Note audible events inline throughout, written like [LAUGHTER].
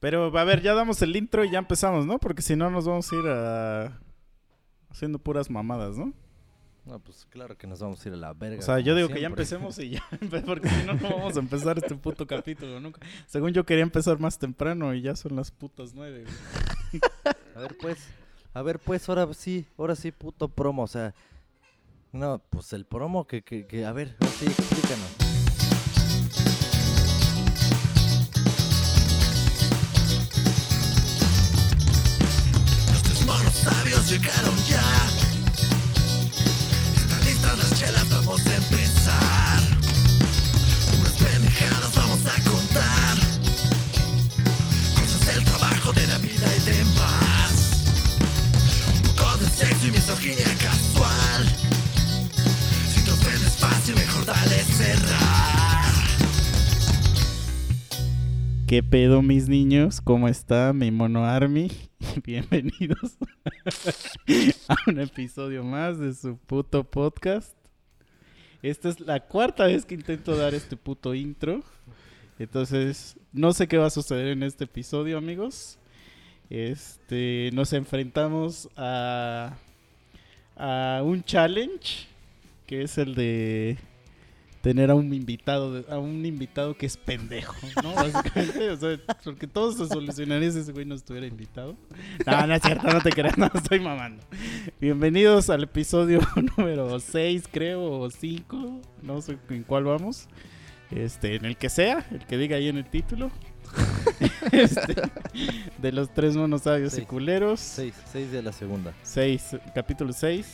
Pero a ver, ya damos el intro y ya empezamos, ¿no? Porque si no nos vamos a ir a... haciendo puras mamadas, ¿no? No, pues claro que nos vamos a ir a la verga. O sea, yo digo que ya empecemos y ya, [LAUGHS] porque si no, no vamos a empezar este puto capítulo nunca. Según yo quería empezar más temprano y ya son las putas nueve. güey. A ver, pues. A ver, pues, ahora sí, ahora sí, puto promo. O sea, no, pues el promo que, que, que a ver, ahora sí, explícanos. Llegaron ya. Están listas las chelas, vamos a empezar. Unas pendejadas vamos a contar. ¿Qué pedo, mis niños? ¿Cómo está mi mono Army? [LAUGHS] Bienvenidos a un episodio más de su puto podcast. Esta es la cuarta vez que intento dar este puto intro. Entonces, no sé qué va a suceder en este episodio, amigos. Este, nos enfrentamos a a un challenge que es el de tener a un invitado de- a un invitado que es pendejo, ¿no? [LAUGHS] Básicamente, o sea, porque todo se solucionaría si ese güey no estuviera invitado. No, no es cierto, no te creas, no estoy mamando. Bienvenidos al episodio [LAUGHS] número 6, creo, o 5, no sé en cuál vamos. Este, en el que sea, el que diga ahí en el título. [LAUGHS] Este, de los tres monos sabios y culeros. Seis, seis de la segunda. 6, capítulo 6,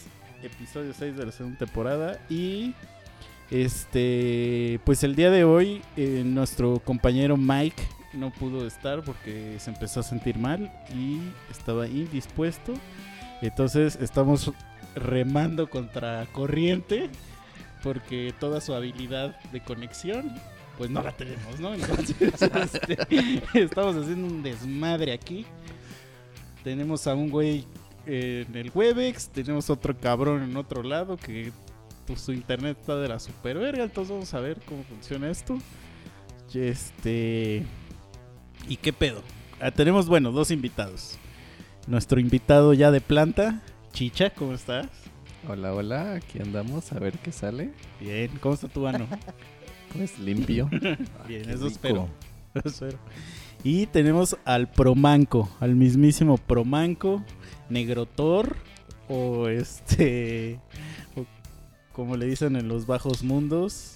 episodio 6 de la segunda temporada. Y este, pues el día de hoy, eh, nuestro compañero Mike no pudo estar porque se empezó a sentir mal y estaba indispuesto. Entonces estamos remando contra corriente porque toda su habilidad de conexión pues no la tenemos, ¿no? Entonces [LAUGHS] este, estamos haciendo un desmadre aquí. Tenemos a un güey en el Webex, tenemos otro cabrón en otro lado que pues, su internet está de la super verga, entonces vamos a ver cómo funciona esto. Y Este ¿Y qué pedo? Ah, tenemos bueno, dos invitados. Nuestro invitado ya de planta, Chicha, ¿cómo estás? Hola, hola, aquí andamos a ver qué sale. Bien, ¿cómo está tu ano? [LAUGHS] Pues limpio. [LAUGHS] Bien, qué eso espero. [LAUGHS] Eso espero. Y tenemos al Promanco, al mismísimo Promanco, Negrotor o este como le dicen en los bajos mundos,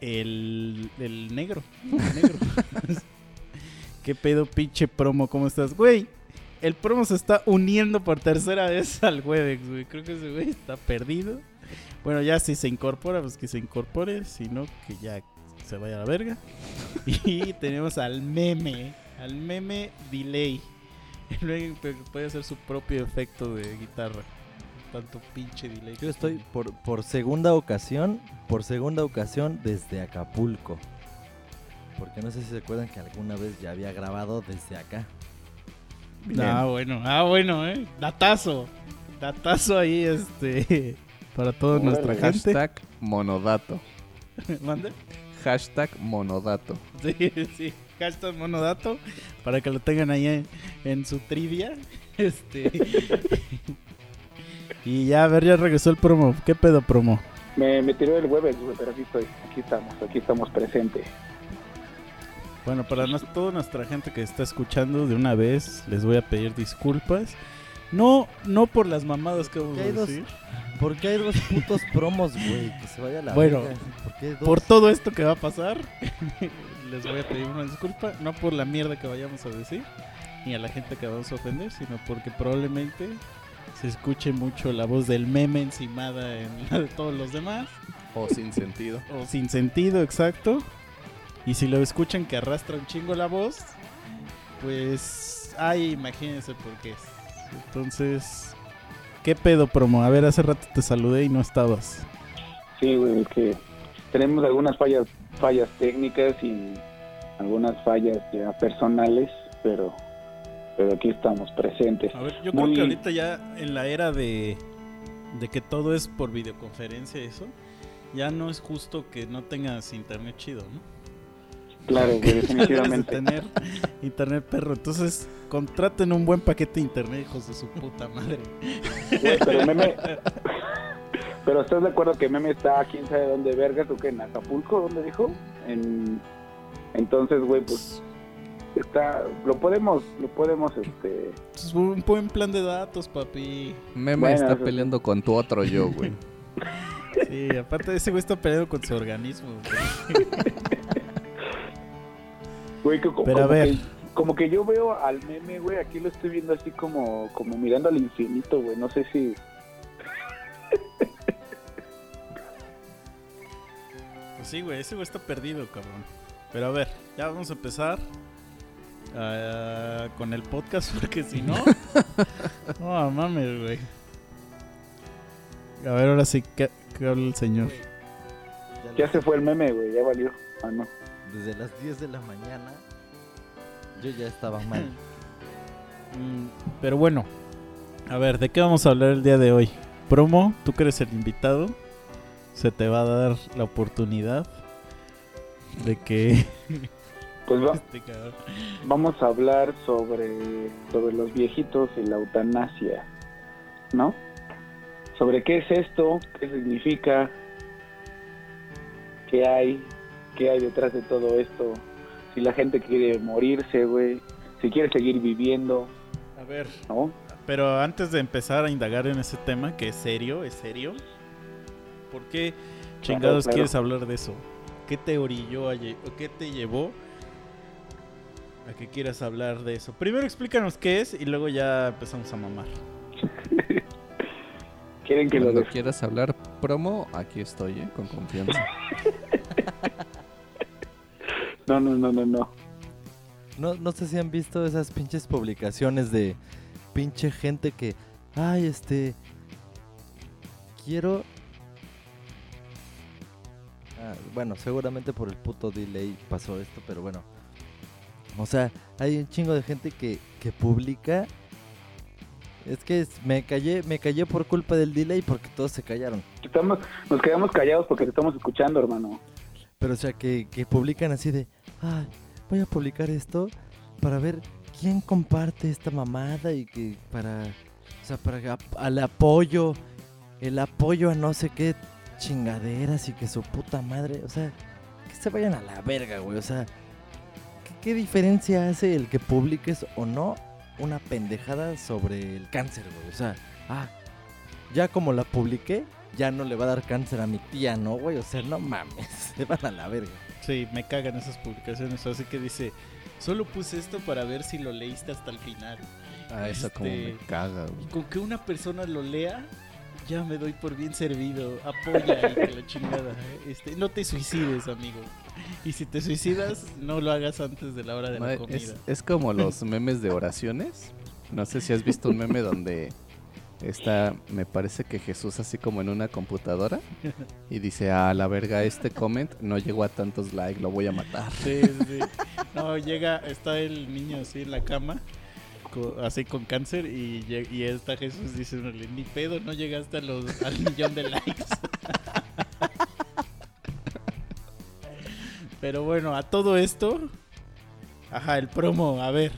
el, el negro, el negro. [LAUGHS] ¿Qué pedo pinche promo? ¿Cómo estás? Güey, el promo se está uniendo por tercera vez [LAUGHS] al Webex, güey. Creo que ese güey está perdido. Bueno, ya si se incorpora, pues que se incorpore. Si no, que ya se vaya a la verga. [LAUGHS] Y tenemos al meme, al meme delay. El puede hacer su propio efecto de guitarra. Tanto pinche delay. Yo estoy por, por segunda ocasión, por segunda ocasión desde Acapulco. Porque no sé si se acuerdan que alguna vez ya había grabado desde acá. Ah, bueno, ah, bueno, eh. Datazo. Datazo ahí, este. [LAUGHS] Para toda nuestra gente. Hashtag monodato. [LAUGHS] ¿Mande? Hashtag monodato. Sí, sí. Hashtag monodato. Para que lo tengan ahí en, en su trivia. [LAUGHS] Este. Y ya, a ver, ya regresó el promo. ¿Qué pedo promo? Me, me tiró el Webex, güey, pero aquí estoy. Aquí estamos, aquí estamos presentes. Bueno, para nos- toda nuestra gente que está escuchando, de una vez les voy a pedir disculpas. No, no por las mamadas que vamos ¿Qué a hay dos? decir. ¿Por qué hay dos putos promos, güey? Que se vaya a la Bueno. ¿Por qué dos? Por todo esto que va a pasar, [LAUGHS] les voy a pedir una disculpa. No por la mierda que vayamos a decir, ni a la gente que vamos a ofender, sino porque probablemente se escuche mucho la voz del meme encimada en la de todos los demás. O sin sentido. O sin sentido, exacto. Y si lo escuchan que arrastra un chingo la voz, pues, ay, imagínense por qué es. Entonces, ¿qué pedo, promo? A ver, hace rato te saludé y no estabas. Sí, güey, es que tenemos algunas fallas, fallas técnicas y algunas fallas ya personales, pero, pero aquí estamos presentes. A ver, yo Muy- creo que ahorita ya en la era de, de que todo es por videoconferencia eso, ya no es justo que no tengas internet chido, ¿no? Claro, [LAUGHS] definitivamente. tener internet perro. Entonces, contraten un buen paquete de internet, hijos de su puta madre. Güey, pero [LAUGHS] meme. Pero estás de acuerdo que meme está quién sabe dónde vergas o que en Acapulco, ¿dónde dijo? En entonces, güey, pues está lo podemos lo podemos este Es un buen plan de datos, papi. Meme Bueno, está eso- peleando con tu otro yo, güey. [LAUGHS] Sí, aparte ese güey está peleado con su organismo. güey. [LAUGHS] güey que co- Pero a como ver. que como que yo veo al meme, güey, aquí lo estoy viendo así como como mirando al infinito, güey, no sé si Pues sí, güey, ese güey está perdido, cabrón. Pero a ver, ya vamos a empezar ah, con el podcast, [LAUGHS] porque si no. [LAUGHS] No mames, güey. A ver, ahora sí, ¿qué, qué habla el señor? ya se fue el meme, güey, ya valió. Ah, no. Desde las 10 de la mañana yo ya estaba mal. [LAUGHS] Mm, Pero bueno, a ver, ¿de qué vamos a hablar el día de hoy? Promo, tú que eres el invitado, se te va a dar la oportunidad de que... Pues va- este vamos a hablar sobre sobre los viejitos y la eutanasia, ¿no? Sobre qué es esto, qué significa, qué hay, qué hay detrás de todo esto, si la gente quiere morirse, güey, si quiere seguir viviendo, A ver, ¿no? Pero antes de empezar a indagar en ese tema, que es serio, es serio, ¿por qué chingados claro. quieres hablar de eso? ¿Qué te orilló, a qué te llevó a que quieras hablar de eso? Primero explícanos qué es y luego ya empezamos a mamar. [LAUGHS] Quieren que lo Cuando des- quieras hablar promo, aquí estoy, ¿eh? Con confianza. [LAUGHS] No, no, no, no, no. No, no sé si han visto esas pinches publicaciones de pinche gente que, ay, este, quiero... Ah, bueno, seguramente por el puto delay pasó esto, pero bueno. O sea, hay un chingo de gente que, que publica... Es que es- me callé, me callé por culpa del delay porque todos se callaron. Estamos, nos quedamos callados porque te estamos escuchando, hermano. Pero o sea, que, que publican así de, ay, voy a publicar esto para ver quién comparte esta mamada y que para, o sea, para al apoyo, el apoyo a no sé qué chingaderas y que su puta madre, o sea, que se vayan a la verga, güey, o sea, ¿qué, diferencia hace el que publiques o no una pendejada sobre el cáncer, güey? O sea, ah, ya como la publiqué, ya no le va a dar cáncer a mi tía, ¿no, güey? O sea, no mames, [LAUGHS] se van a la verga. Sí, me cagan esas publicaciones, así que dice, solo puse esto para ver si lo leíste hasta el final. Ah, eso como me Este- caga, Y güey. con que una persona lo lea, ya me doy por bien servido. Apoya y que la chingada. ¿eh? Este, no te suicides, amigo. Y si te suicidas, no lo hagas antes de la hora de la comida. es como los memes de oraciones. No sé si has visto un meme donde está, me parece que Jesús así como en una computadora y dice, a la verga, este comment no llegó a tantos likes, lo voy a matar. Sí, sí. No, llega, está el niño así en la cama, así con cáncer, y, y está Jesús diciéndole, ni pedo, no llegaste a los, al millón de likes. [LAUGHS] Pero bueno, a todo esto, ajá, el promo, a ver,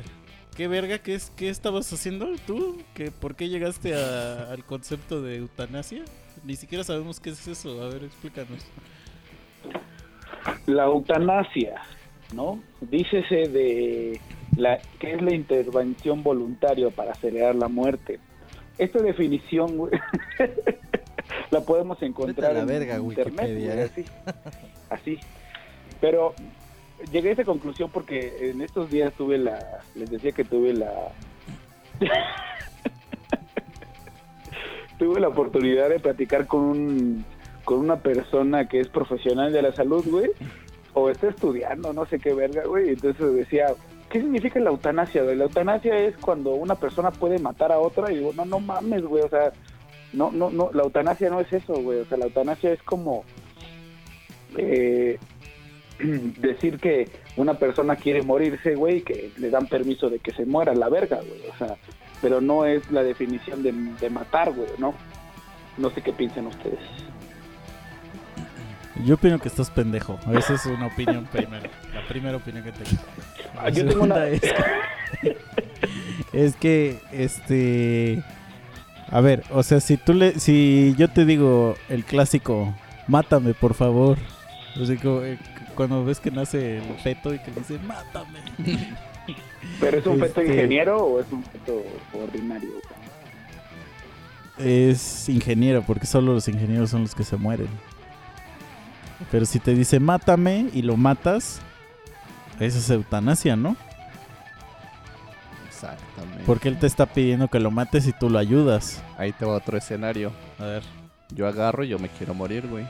¿qué verga, qué, es, qué estabas haciendo tú? ¿Qué, ¿Por qué llegaste a- al concepto de eutanasia? Ni siquiera sabemos qué es eso, a ver, explícanos. La eutanasia, ¿no? Dícese de la que es la intervención voluntaria para acelerar la muerte. Esta definición, güey, [LAUGHS] la podemos encontrar la en verga, internet, Wikipedia. güey, así, así. Pero llegué a esa conclusión porque en estos días tuve la, les decía que tuve la, [LAUGHS] tuve la oportunidad de platicar con un, con una persona que es profesional de la salud, güey, o está estudiando, no sé qué verga, güey. Entonces decía, ¿qué significa la eutanasia? güey? La eutanasia es cuando una persona puede matar a otra y digo, no, no mames, güey, o sea, no, no, no, la eutanasia no es eso, güey, o sea, la eutanasia es como eh, [CLEARS THROAT] decir que una persona quiere morirse, güey, que le dan permiso de que se muera, la verga, güey, o sea, pero no es la definición de, de matar, güey, ¿no? No sé qué piensan ustedes. Yo opino que estás pendejo. Esa es una opinión [LAUGHS] primero. La primera opinión que tengo. La Ah, yo tengo una- segunda es que, [LAUGHS] es que, este... A ver, o sea, si tú le... Si yo te digo el clásico, mátame, por favor. O sea, como, eh, cuando ves que nace el feto y que le dice, mátame. [LAUGHS] ¿Pero es un feto Este- ingeniero o es un feto ordinario? Es ingeniero, porque solo los ingenieros son los que se mueren. Pero si te dice mátame y lo matas, esa es eutanasia, ¿no? Exactamente. Porque él te está pidiendo que lo mates y tú lo ayudas. Ahí te va otro escenario. A ver. Yo agarro y yo me quiero morir, güey.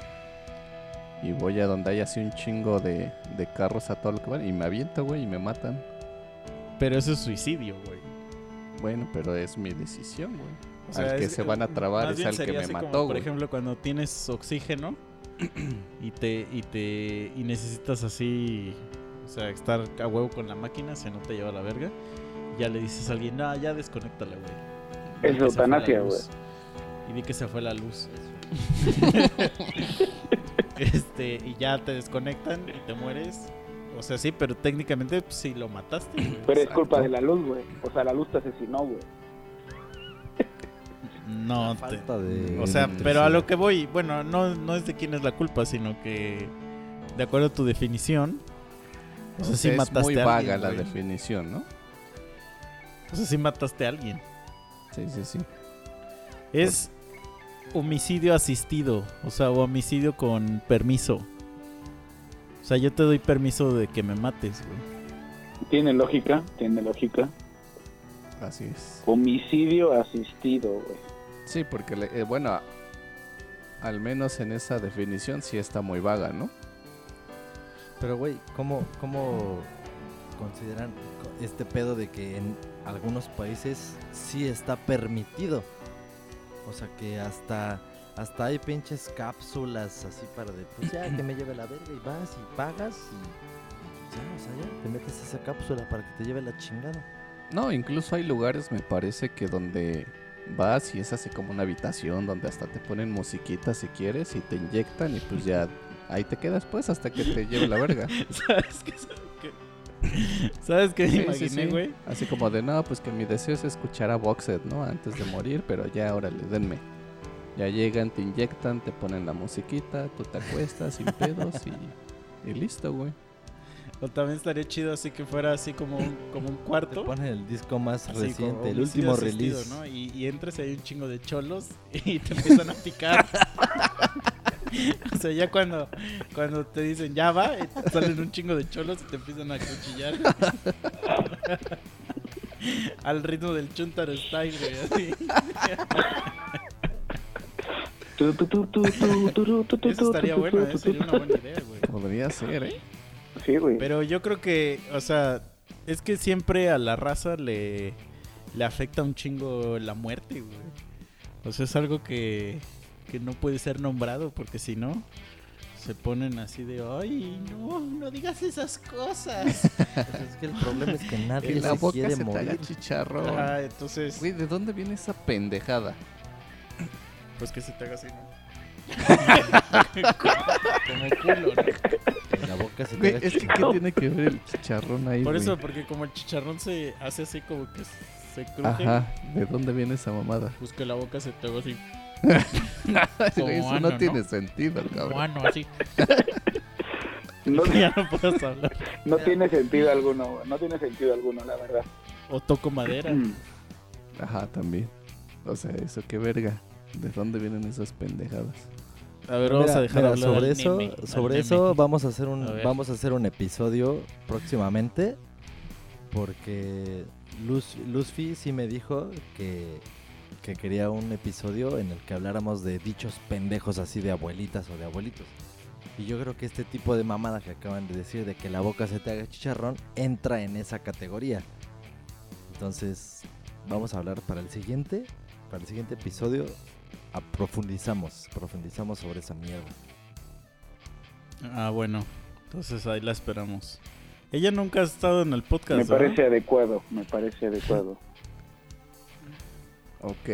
Y voy a donde hay así un chingo de, de carros a todo lo que van. Y me aviento, güey, y me matan. Pero eso es suicidio, güey. Bueno, pero es mi decisión, güey. O sea, al que es- se van a trabar más es al que me así como, mató, Por güey. ejemplo, cuando tienes oxígeno [CLEARS THROAT] y te y te y necesitas así, o sea, estar a huevo con la máquina, si no te lleva a la verga, ya le dices a alguien, "No, ya desconéctala, güey." Es se eutanasia, luz". Y di que se fue la luz. [LAUGHS] [LAUGHS] este, y ya te desconectan y te mueres. O sea, sí, pero técnicamente pues, sí lo mataste, güey. Pero es culpa de la luz, güey. O sea, la luz te asesinó, güey. No, te- Falta de O sea, pero a lo que voy, bueno, no, no es de quién es la culpa, sino que de acuerdo a tu definición, o sea, sí es mataste muy a vaga alguien, la güey. definición, ¿no? O sea, sí mataste a alguien. Sí, sí, sí. Es homicidio asistido, o sea, o homicidio con permiso. O sea, yo te doy permiso de que me mates, güey. Tiene lógica, tiene lógica. Así es. Homicidio asistido, güey. Sí, porque, le- eh, bueno, al menos en esa definición sí está muy vaga, ¿no? Pero, güey, ¿cómo, ¿cómo consideran co- este pedo de que en algunos países sí está permitido? O sea, que hasta, hasta hay pinches cápsulas así para de, pues ya, que me lleve la verga y vas y pagas y, y ya, o sea, ya, te metes esa cápsula para que te lleve la chingada. No, incluso hay lugares, me parece, que donde vas y es así como una habitación donde hasta te ponen musiquita si quieres y te inyectan y pues ya ahí te quedas pues hasta que te lleve la verga. [LAUGHS] ¿Sabes qué? [LAUGHS] ¿Sabes qué? ¿Sabes qué me Sí, sí, imaginé, sí. güey? Así como de, no, pues que mi deseo es escuchar a Boxed, ¿no? Antes de morir, pero ya, órale, denme. Ya llegan, te inyectan, te ponen la musiquita, tú te acuestas sin pedos y, y listo, güey. O también estaría chido así que fuera así como un, como un Te cuarto. ponen el disco más Así reciente, como el último asistido, release. ¿no? Y, y entras y hay un chingo de cholos [LAUGHS] y te empiezan a picar. [LAUGHS] [LAUGHS] o sea, ya cuando, cuando te dicen ya va, salen un chingo de cholos y te empiezan a cuchillar. [LAUGHS] Al ritmo del Chuntaro Style, güey, así. Estaría bueno, ¿eh? sería una buena idea, güey. Podría ser, ¿eh? Sí, güey. Pero yo creo que, o sea, es que siempre a la raza le, le afecta un chingo la muerte, güey. O sea, es algo que, que no puede ser nombrado porque si no, se ponen así de, ay, no, no digas esas cosas. [LAUGHS] Pues es que el problema es que nadie En la se boca quiere se te haga morir. chicharrón. Ajá, entonces, Güey, ¿de dónde viene esa pendejada? pues que se te haga así, ¿no? [LAUGHS] Como culo, ¿no? La boca se te haga es que ¿qué tiene que ver el chicharrón ahí, Por güey? eso, porque como el chicharrón se hace así como que se cruje, Ajá, ¿de dónde viene esa mamada? pues que la boca se te haga así, [LAUGHS] eso no ¿no? tiene sentido, cabrón. bueno, así. [LAUGHS] No, [LAUGHS] ya no puedes hablar. no tiene sentido alguno. No tiene sentido alguno, la verdad. O toco madera. Mm. Ajá, también. O sea, eso qué verga. ¿De dónde vienen esas pendejadas? A ver, Mira, vamos a dejar mira, hablar sobre eso, sobre neme. eso vamos a hacer un A vamos a hacer un episodio próximamente porque Luz Luzfi sí me dijo que que quería un episodio en el que habláramos de dichos pendejos así de abuelitas o de abuelitos. Y yo creo que este tipo de mamada que acaban de decir de que la boca se te haga chicharrón entra en esa categoría. Entonces, vamos a hablar para el siguiente, para el siguiente episodio a- profundizamos, profundizamos sobre esa mierda. Ah, bueno. Entonces ahí la esperamos. Ella nunca ha estado en el podcast. Me ¿verdad? parece adecuado, me parece adecuado. Ok.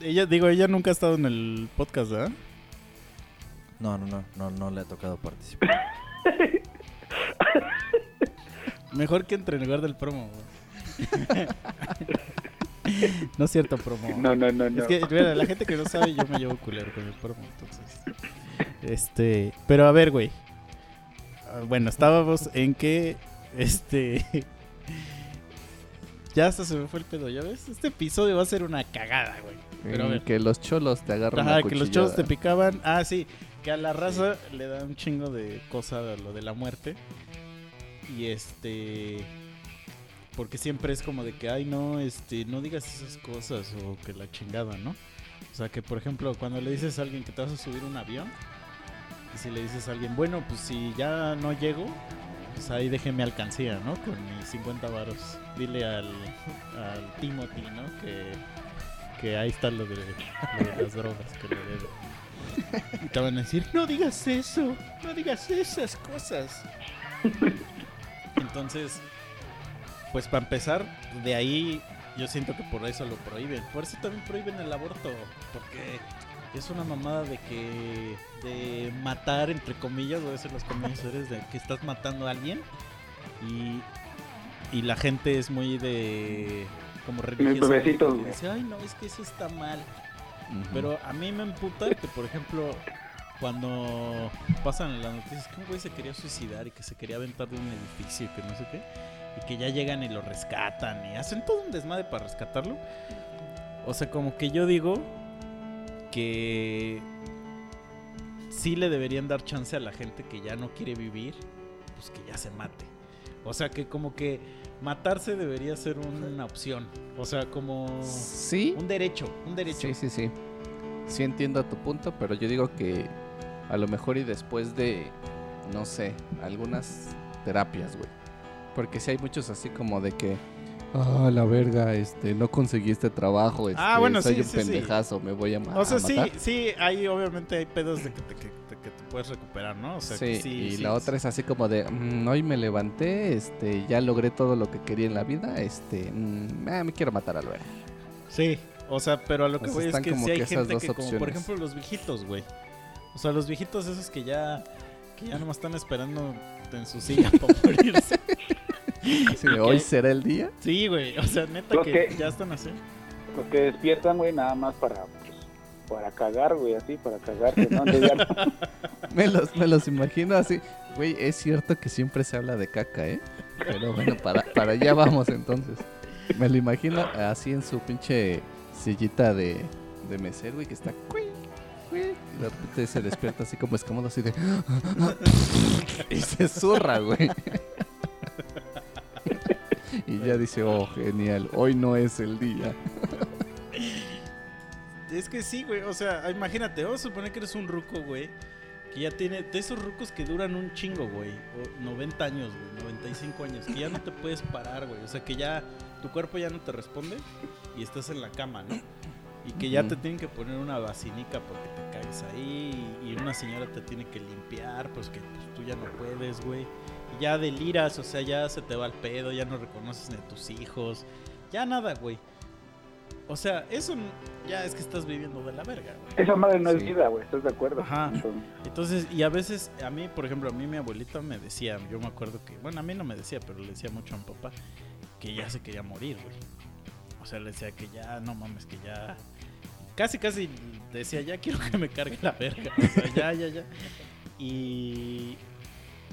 Ella, digo, ella nunca ha estado en el podcast, ¿verdad? No, no, no, no, no le ha tocado participar. [LAUGHS] Mejor que entre en lugar del promo, güey. [LAUGHS] no es cierto, promo. No, no, no, no. Es que, mira, la gente que no sabe, yo me llevo culero con el promo, entonces. Este. Pero a ver, güey. Ah, Bueno, estábamos en que. Este. Ya hasta se me fue el pedo, ¿ya ves? Este episodio va a ser una cagada, güey. Pero a ver. que los cholos te agarran Ajá, a que los chavos te picaban. Ah, sí. Que a la raza le da un chingo de cosa de lo de la muerte. Y este. Porque siempre es como de que, ay, no, este, no digas esas cosas o que la chingada, ¿no? O sea, que por ejemplo, cuando le dices a alguien que te vas a subir un avión, y si le dices a alguien, bueno, pues si ya no llego, pues ahí déjeme alcancía, ¿no? Con mis 50 varos. Dile al, al Timothy, ¿no? Que, que ahí está lo de, las drogas que le debe. Y te van a decir, no digas eso, no digas esas cosas. Entonces, pues para empezar, de ahí yo siento que por eso lo prohíben. Por eso también prohíben el aborto, porque es una mamada de que de matar entre comillas, o decir los comillas eres de que estás matando a alguien y y la gente es muy de como religiosa. bebecitos, dice, "Ay, no, es que eso está mal." Pero a mí me emputa que, por ejemplo, cuando pasan en las noticias que un güey se quería suicidar y que se quería aventar de un edificio y que no sé qué, y que ya llegan y lo rescatan y hacen todo un desmadre para rescatarlo. O sea, como que yo digo que sí le deberían dar chance a la gente que ya no quiere vivir, pues que ya se mate. O sea, que como que matarse debería ser una opción. O sea, como Sí, un derecho, un derecho. sí, sí, sí. Sí entiendo tu punto, pero yo digo que a lo mejor y después de, no sé, algunas terapias, güey. Porque si hay muchos así como de que, ah, la verga, este, no conseguí este trabajo, este, Ah, bueno, soy sí, un sí, sí. pendejazo, me voy a, ma- O sea, sí, matar. sí, hay obviamente hay pedos de que te, que, te- que te puedes recuperar, ¿no? O sea, sí, que sí, y la otra es así como de, "Mm, hoy me levanté, este, ya logré todo lo que quería en la vida, este, mm, ah, me quiero matar al verga. Sí, o sea, pero a lo que Pues voy es que hay gente que, como por ejemplo los viejitos, güey. O sea, los viejitos esos que ya, que ya nomás están esperando en su silla [LAUGHS] para morirse. Así de, hoy será el día. Sí, güey, o sea, neta Los que que- ya están así. Los que despiertan, güey, nada más para, pues, para cagar, güey, así, para cagarse, ¿no? No- [LAUGHS] Me los, me los imagino así. Güey, es cierto que siempre se habla de caca, ¿eh? Pero bueno, para, para allá vamos entonces. Me lo imagino así en su pinche sillita de, de mesero, güey, que está... Y de repente se despierta así como escamoso, así de... [LAUGHS] Y se zurra, güey. [LAUGHS] Y ya dice, oh, genial, hoy no es el día. [LAUGHS] Es que sí, güey, o sea, imagínate, vamos a suponer que eres un ruco, güey, que ya tiene, de esos rucos que duran un chingo, güey, o 90 años, güey, 95 años, que ya no te puedes parar, güey, o sea, que ya tu cuerpo ya no te responde y estás en la cama, ¿no? Y que ya te tienen que poner una basinica porque te caes ahí y una señora te tiene que limpiar, pues que pues, tú ya no puedes, güey. Y ya deliras, o sea, ya se te va el pedo, ya no reconoces ni a tus hijos, ya nada, güey. O sea, eso ya es que estás viviendo de la verga, güey. Esa madre no es vida, güey, ¿estás de acuerdo? Ajá. Entonces, Entonces, y a veces, a mí, por ejemplo, a mí mi abuelita me decía, yo me acuerdo que, bueno, a mí no me decía, pero le decía mucho a mi papá que ya se quería morir, güey. O sea, le decía que ya, no mames, que ya... Casi, casi decía, ya quiero que me cargue la verga. O sea, ya, ya, ya. Y...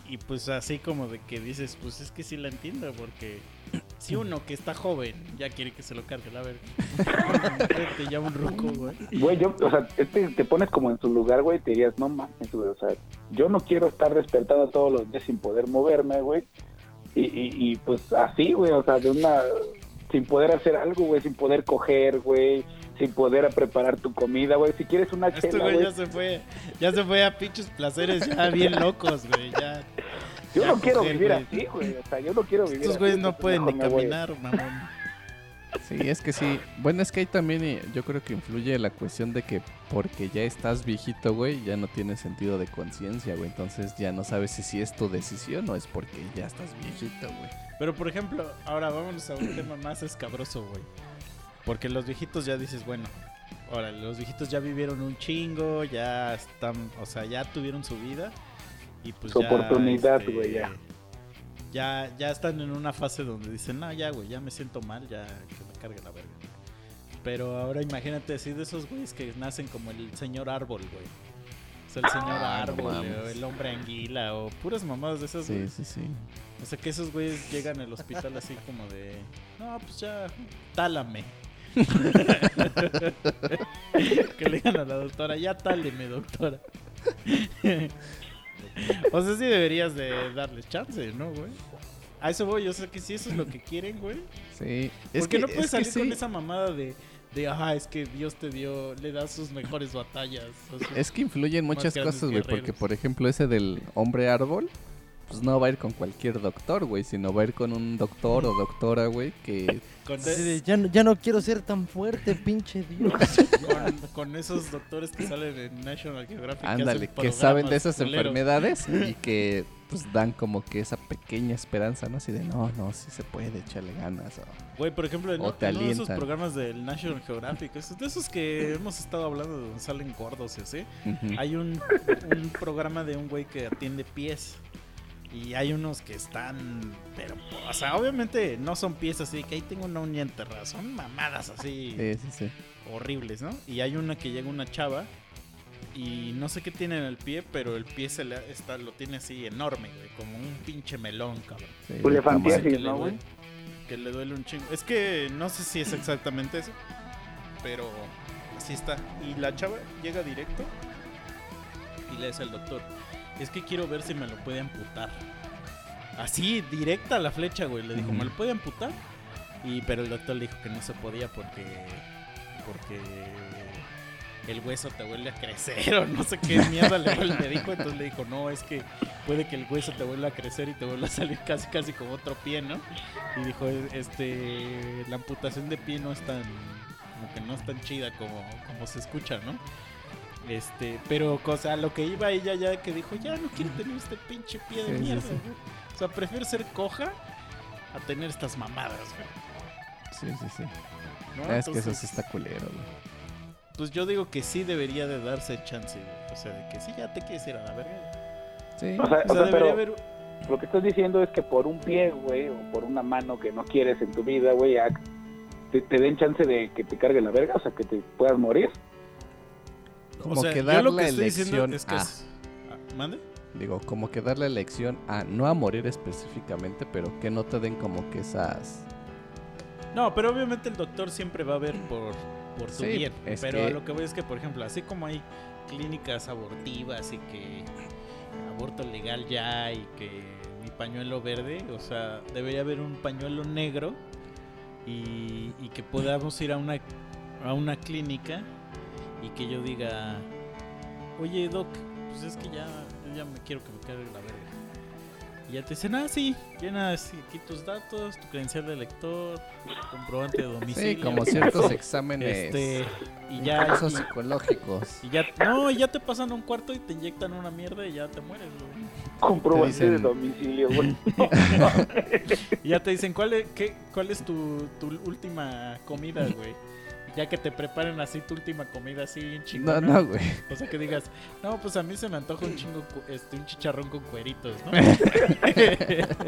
Y pues así como de que dices, pues es que sí la entiendo, porque si uno que está joven ya quiere que se lo cargue la verga. [LAUGHS] Te llama un ruco, güey. Güey, yo, o sea, este, te pones como en su lugar, güey, y te dirías, no mames, güey, o sea, yo no quiero estar despertando todos los días sin poder moverme, güey. Y, y, y pues así, güey, o sea, de una, sin poder hacer algo, güey, sin poder coger, güey, sin poder preparar tu comida, güey. Si quieres una Este chela, güey güey, ya se fue, ya se fue a pinches placeres ya bien locos, güey, ya. yo ya no quiero vivir güey. así, güey, o sea, yo no quiero vivir Estos así, güeyes no pueden ni caminar, mamón. Sí, es que sí. Bueno, es que ahí también eh, yo creo que influye la cuestión de que porque ya estás viejito, güey, ya no tienes sentido de conciencia, güey. Entonces ya no sabes si, si es tu decisión o es porque ya estás viejito, güey. Pero por ejemplo, ahora vámonos a un tema más escabroso, güey. Porque los viejitos ya dices, bueno, órale, los viejitos ya vivieron un chingo, ya están, o sea, ya tuvieron su vida y pues Su ya, oportunidad, este, güey, ya. ya. Ya están en una fase donde dicen, no, ya, güey, ya me siento mal, ya que me cargue la verga. Pero ahora imagínate así de esos güeyes que nacen como el señor árbol, güey. O sea, el señor Ah, no árbol, o el hombre anguila, o puras mamadas de esas, güey. Sí, sí, sí. O sea, que esos güeyes llegan al hospital así como de, no, pues ya, tálame. [LAUGHS] que le digan a la doctora, ya táleme, doctora. [LAUGHS] o sea, sí deberías de darles chance, ¿no, güey? A eso voy, yo sé que si eso es lo que quieren, güey. Sí. Porque no puedes es que salir con esa mamada de, de, ajá, es que Dios te dio, le da sus mejores batallas. o Es que influyen muchas cosas, güey. Porque, por ejemplo, ese del hombre árbol, pues no va a ir con cualquier doctor, güey. Sino va a ir con un doctor o doctora, güey, que [LAUGHS] con, de, ya, no, ya no quiero ser tan fuerte, pinche Dios. [LAUGHS] con, con esos doctores que salen en National Geographic. Ándale, que saben de esas culeros. enfermedades [LAUGHS] y que pues dan como que esa pequeña esperanza, ¿no? Así de, no, no, sí se puede, echarle ganas. o- Güey, por ejemplo, en, O te en uno de esos programas del National Geographic, esos- de esos que hemos estado hablando donde salen gordos y así, hay un, un programa de un güey que atiende pies. Y hay unos que están, pero, o sea, obviamente no son pies así, que ahí tengo una uña enterrada, son mamadas así Sí, sí, sí. horribles, ¿no? Y hay una que llega una chava y no sé qué tiene en el pie, pero el pie se le está, lo tiene así enorme, güey, como un pinche melón, cabrón. sí, Elefantiasis, que ¿no, duele, que le duele un chingo. Es que no sé si es exactamente eso, pero así está. Y la chava llega directo y le dice al doctor, es que quiero ver si me lo puede amputar. Así, directa a la flecha, güey. Le dijo. ¿me lo puede amputar? Y, pero el doctor le dijo que no se podía porque... Porque el hueso te vuelve a crecer [LAUGHS] o no sé qué mierda le, le dijo. Entonces le dijo, no, es que puede que el hueso te vuelva a crecer y te vuelva a salir casi casi como otro pie, ¿no? Y dijo, "Es- este, la amputación de pie no es tan, como que no es tan chida como, como se escucha, ¿no? Este, pero, o sea, lo que iba ella ya que dijo, ya no quiero tener este pinche pie de Sí, mierda, sí. güey". O sea, prefiero ser coja a tener estas mamadas, güey. Sí, sí, sí. ¿no? Es que eso sí está culero, güey. Pues yo digo que sí debería de darse chance, güey. O sea, de que sí ya te quieres ir a la verga. Sí. O sea, O sea, o sea, debería pero haber... lo que estás diciendo es que por un pie, güey, o por una mano que no quieres en tu vida, güey, ya te, te den chance de que te cargue la verga, o sea, que te puedas morir. Como o sea, que yo dar lo la que estoy diciendo elección es que a- es... ¿Mande? Digo, como que dar la elección a no a morir específicamente, pero que no te den como que esas... No, pero obviamente el doctor siempre va a ver por, por tu Sí, bien. Pero que- a lo que voy es que, por ejemplo, así como hay clínicas abortivas y que aborto legal ya y que mi pañuelo verde, o sea, debería haber un pañuelo negro y, y que podamos ir a una, a una clínica y que yo diga, oye, doc, pues es que ya, ya me quiero que me cargue la verga. Y ya te dicen, ah, sí, llenas aquí tus datos, tu credencial de lector, tu comprobante de domicilio. Sí, como ciertos exámenes Este, y ya, y, psicológicos. y ya, no, y ya te pasan a un cuarto y te inyectan una mierda y ya te mueres, güey. Comprobante dicen- de domicilio, güey. [LAUGHS] Y ya te dicen, ¿cuál es, qué, cuál es tu, tu última comida, güey? Ya que te preparen así tu última comida así bien No, chingona. no, güey. O sea que digas, no, pues a mí se me antoja un chingo, cu- este, un chicharrón con cueritos, ¿no? [LAUGHS]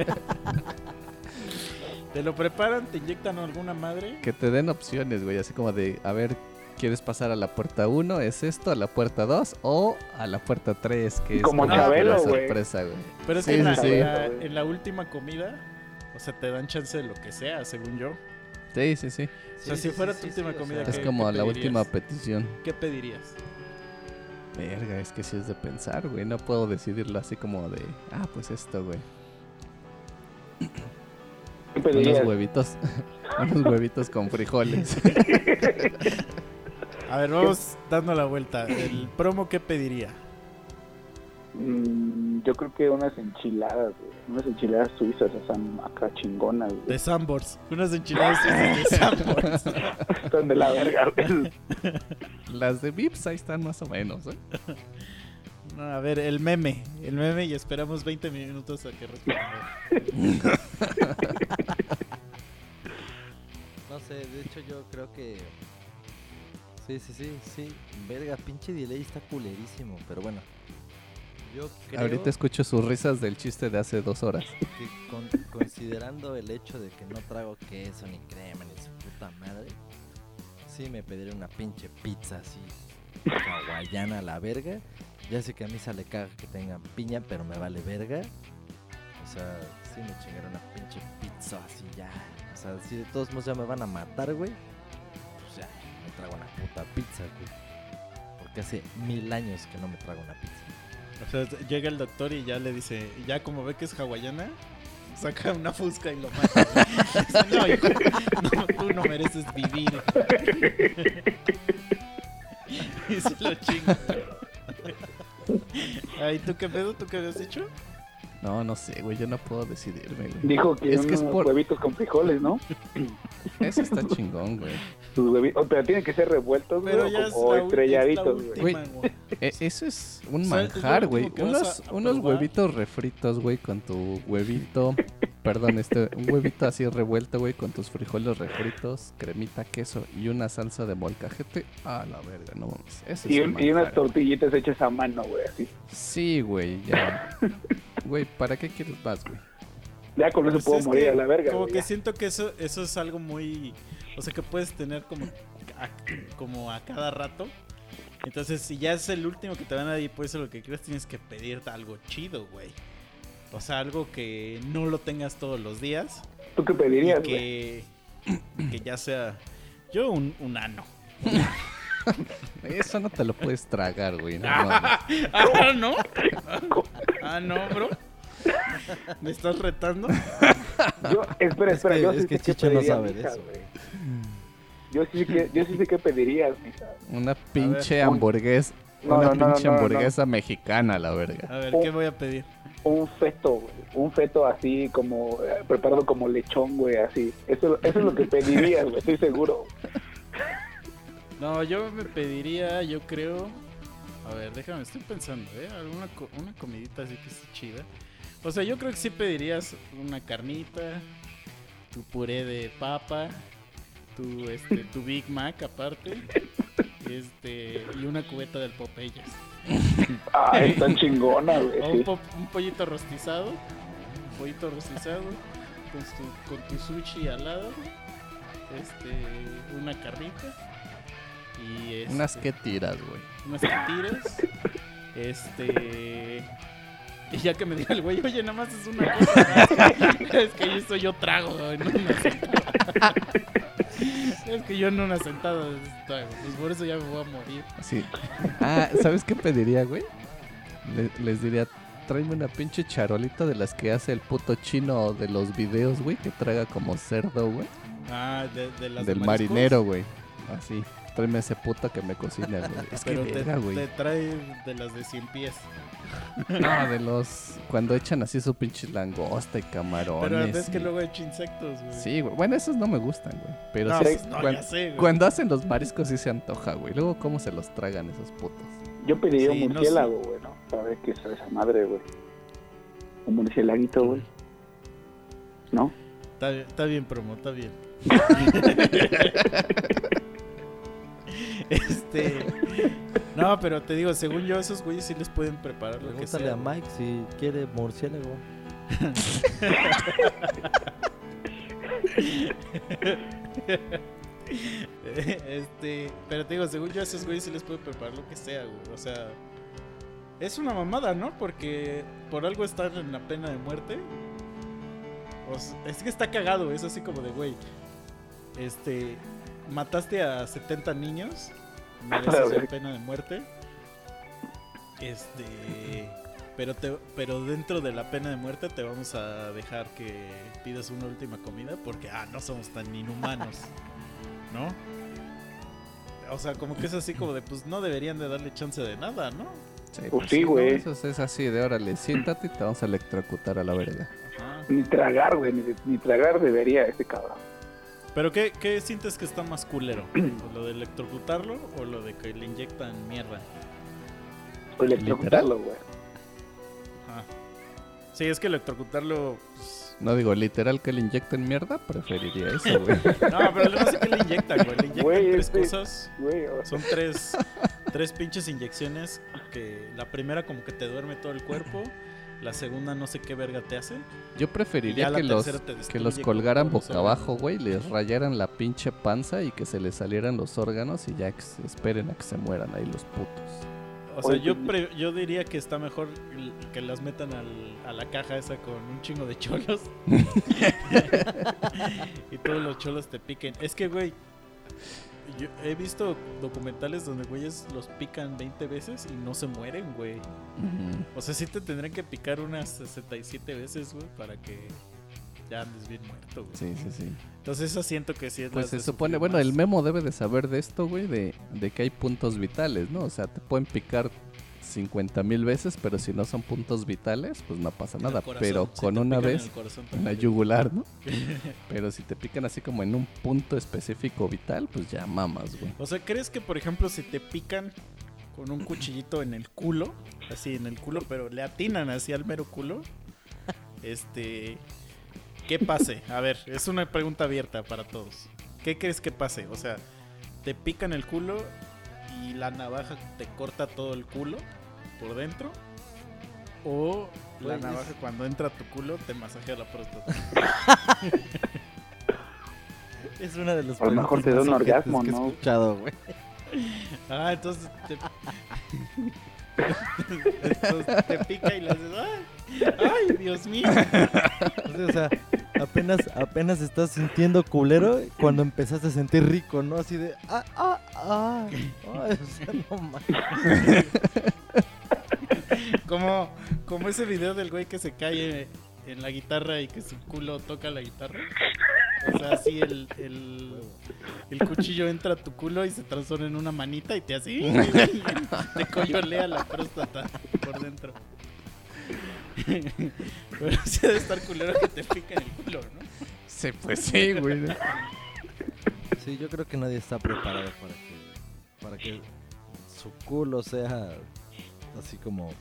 te lo preparan, te inyectan alguna madre. Que te den opciones, güey. Así como de, a ver, ¿quieres pasar a la puerta 1? ¿Es esto? ¿A la puerta 2? ¿O a la puerta 3? Que es Como la Chabelo, güey. sorpresa, güey. Pero es Sí, que en, la, sí, sí. en la- en la última comida, o sea, te dan chance de lo que sea, según yo. Sí, sí, sí. O sea, si fuera tu última comida, Es ¿qué- como qué la pedirías? última petición. ¿Qué pedirías? Verga, es que sí es de pensar, güey. No puedo decidirlo así como de, ah, pues esto, güey. ¿Qué Unos huevitos. [LAUGHS] unos huevitos con frijoles. [LAUGHS] A ver, vamos dando la vuelta. ¿El promo qué pediría? Mm, yo creo que unas enchiladas, güey. Unas enchiladas suizas, sea, acá chingonas, güey. De Sambors. Unas enchiladas de [LAUGHS] Sambors. Están de la verga, güey. Las de Vips ahí están más o menos, ¿eh? No, a ver, el meme. El meme y esperamos 20 minutos a que responda. [LAUGHS] No sé, de hecho yo creo que Sí, sí, sí, sí. Verga, pinche delay está culerísimo, pero bueno. Yo creo Ahorita escucho sus risas del chiste de hace dos horas. que con- considerando el hecho de que no trago queso, ni crema, ni su puta madre, sí me pediré una pinche pizza así hawaiana a la verga. Ya sé que a mí sale caga que tengan piña, pero me vale verga. O sea, sí me chingaré una pinche pizza así ya. O sea, si de todos modos ya me van a matar, güey, pues ya, me trago una puta pizza, güey. Porque hace mil años que no me trago una pizza. O sea, llega el doctor y ya le dice, ya como ve que es hawaiana, saca una fusca y lo mata. [LAUGHS] no, hijo, no, tú no mereces vivir. [LAUGHS] y se lo chinga. Ay, ¿tú qué pedo? ¿Tú qué habías dicho? No, no sé, güey, yo no puedo decidirme, güey. Dijo que, Es que es unos por- huevitos con frijoles, ¿no? [LAUGHS] Eso está chingón, güey. Sus huevitos, pero tienen que ser revueltos, güey, Pero o, ya es o la, ul- estrelladitos, es la güey. última, güey. E- [LAUGHS] eso es un manjar, güey. Unos, a- a unos huevitos refritos, güey, con tu huevito. Perdón, este, un huevito así revuelto, güey, con tus frijoles refritos, cremita, queso y una salsa de molcajete. Ah, la verga, no mames. Eso Y, es un y unas tortillitas hechas a mano, güey, así. Sí, güey, ya. Güey, ¿para qué quieres más, güey? Ya con eso Pues puedo es morir que a la verga, Como güey, que ya. siento que eso, eso es algo muy. O sea, que puedes tener como a, como a cada rato. Entonces, si ya es el último que te van a dar y pues lo que quieras, tienes que pedirte algo chido, güey. O sea, algo que no lo tengas todos los días. ¿Tú qué Y pedirías, güey? que, que ya sea. Yo, un, un ano. [LAUGHS] [LAUGHS] Eso no te lo puedes tragar, güey. No. [LAUGHS] Ah, ¿no? [LAUGHS] Ah, no, bro. ¿Me estás retando? Yo, espera, Es espera, que- yo es sí que sé qué Chicho no sabe de eso. güey. Yo sí, que, yo sí sé qué pedirías, mija. Una pinche un- hamburguesa. No, una no, pinche no, no, no. hamburguesa mexicana, la verga. A ver, ¿qué voy a pedir? Un feto, güey. Un feto así como eh, preparado como lechón, güey, así. Eso, eso es lo que pedirías, güey, estoy seguro. No, yo me pediría, yo creo. A ver, déjame, estoy pensando, ¿eh? Alguna co- una comidita así que esté chida. O sea, yo creo que sí pedirías una carnita, tu puré de papa, tu, este, tu Big Mac aparte, este, y una cubeta del Popeyes. [LAUGHS] Ah, está chingona, güey, O un, po- un pollito rostizado, un pollito rostizado, con tu, con tu sushi al lado, este, una carnita. Y este, Unas que tiras, güey. unas tiras. Este. Y ya que me diga el güey, oye, nada más es una cosa. [LAUGHS] Es que, es que eso yo trago en una sentada. Es que yo en una sentada trago. Pues por eso ya me voy a morir. Sí. Ah, ¿sabes qué pediría, güey? Le- les diría, tráeme una pinche charolita de las que hace el puto chino de los videos, güey, que traga como cerdo, güey. Ah, de, de las de Del marinero, güey. Así. Tráeme ese puto que me cocina, güey. Es que Pero te, verga, güey. te trae de las de 100 pies. No, de los... Cuando echan así su pinche langosta y camarones. Pero ves que y- luego he hecho insectos, güey. Sí, güey. Bueno, esos no me gustan, güey. Pero no, sí, pues, no, cuan- ya sé, güey. cuando hacen los mariscos sí se antoja, güey. Luego, ¿cómo se los tragan esos putos? Yo pediría Sí, un no murciélago, güey, ¿no? Para ver qué es esa madre, güey. Un murciélaguito, güey. ¿No? Está, está bien, promo, está bien. [LAUGHS] [LAUGHS] este. No, pero te digo, según yo, esos güeyes sí les pueden preparar lo que sea. a Mike si quiere murciélago. [LAUGHS] este, pero te digo, según yo, esos güeyes sí les pueden preparar lo que sea, güey. O sea, es una mamada, ¿no? Porque por algo están en la pena de muerte. O s- es que está cagado, es así como de, güey. Este, mataste a 70 niños, [LAUGHS] mereces la pena de muerte. Este, pero te, pero dentro de la pena de muerte te vamos a dejar que pidas una última comida porque ah, no somos tan inhumanos, [LAUGHS] ¿no? O sea, como que es así como de pues no deberían de darle chance de nada, ¿no? Sí, Pues sí, ¿no? güey. Eso es- es así de órale, siéntate y te vamos a electrocutar a la verga. Ajá. Ni tragar, güey, ni, ni tragar debería este cabrón. Pero ¿qué, qué sientes que está más culero? ¿O ¿Lo de electrocutarlo o lo de que le inyectan mierda? O electrocutarlo, güey. Ajá. Sí, es que electrocutarlo. pues, No digo literal que le inyecten mierda, preferiría eso, güey. [LAUGHS] No, pero no sé qué le inyectan, güey. Le inyectan tres este- cosas. Son tres, tres pinches inyecciones que la primera como que te duerme todo el cuerpo, la segunda no sé qué verga te hace. Yo preferiría que los, que los colgaran los boca abajo, güey, les rayaran la pinche panza y que se les salieran los órganos y ya que se esperen a que se mueran ahí los putos. O sea, yo, pre- yo diría que está mejor que las metan al- a la caja esa con un chingo de cholos. [LAUGHS] [LAUGHS] y todos los cholos te piquen. Es que, güey, yo he visto documentales donde güeyes los pican 20 veces y no se mueren, güey. O sea, sí te tendrían que picar unas 67 veces, güey, para que ya andes bien muerto, güey. Sí, sí, sí. Entonces eso siento que sí es Pues se supone, bueno, más. el memo debe de saber de esto, güey, de, de que hay puntos vitales, ¿no? O sea, te pueden picar 50 mil veces, pero si no son puntos vitales, pues no pasa nada. corazón, Pero si con una vez en también. yugular, ¿no? [LAUGHS] pero si te pican así como en un punto específico vital, pues ya mamas, güey. O sea, ¿crees que, por ejemplo, si te pican con un cuchillito en el culo, así en el culo, pero le atinan así al mero culo, este, ¿qué pase? A ver, es una pregunta abierta para todos. ¿Qué crees que pase? O sea, te pican el culo y la navaja te corta todo el culo por dentro, o la navaja cuando entra a tu culo te masajea la próstata. Es una de las A lo mejor te da un orgasmo, que he ¿no? escuchado, güey. Ah, entonces te... [LAUGHS] entonces te pica y le haces, ¡ay! ¡Ay, Dios mío! [LAUGHS] O sea, apenas, apenas estás sintiendo culero cuando empezaste a sentir rico, ¿no? Así de, ah, ah, ah. Ay, o sea, no mames. [LAUGHS] Como, como ese video del güey que se cae en la guitarra y que su culo toca la guitarra. O sea, así el, el, el cuchillo entra a tu culo y se transforma en una manita y te así [LAUGHS] te coyolea la próstata por dentro. [LAUGHS] Pero sí debe estar culero que te pica en el culo, ¿no? Sí, pues sí, güey. Sí, yo creo que nadie está preparado para que, para que su culo sea así como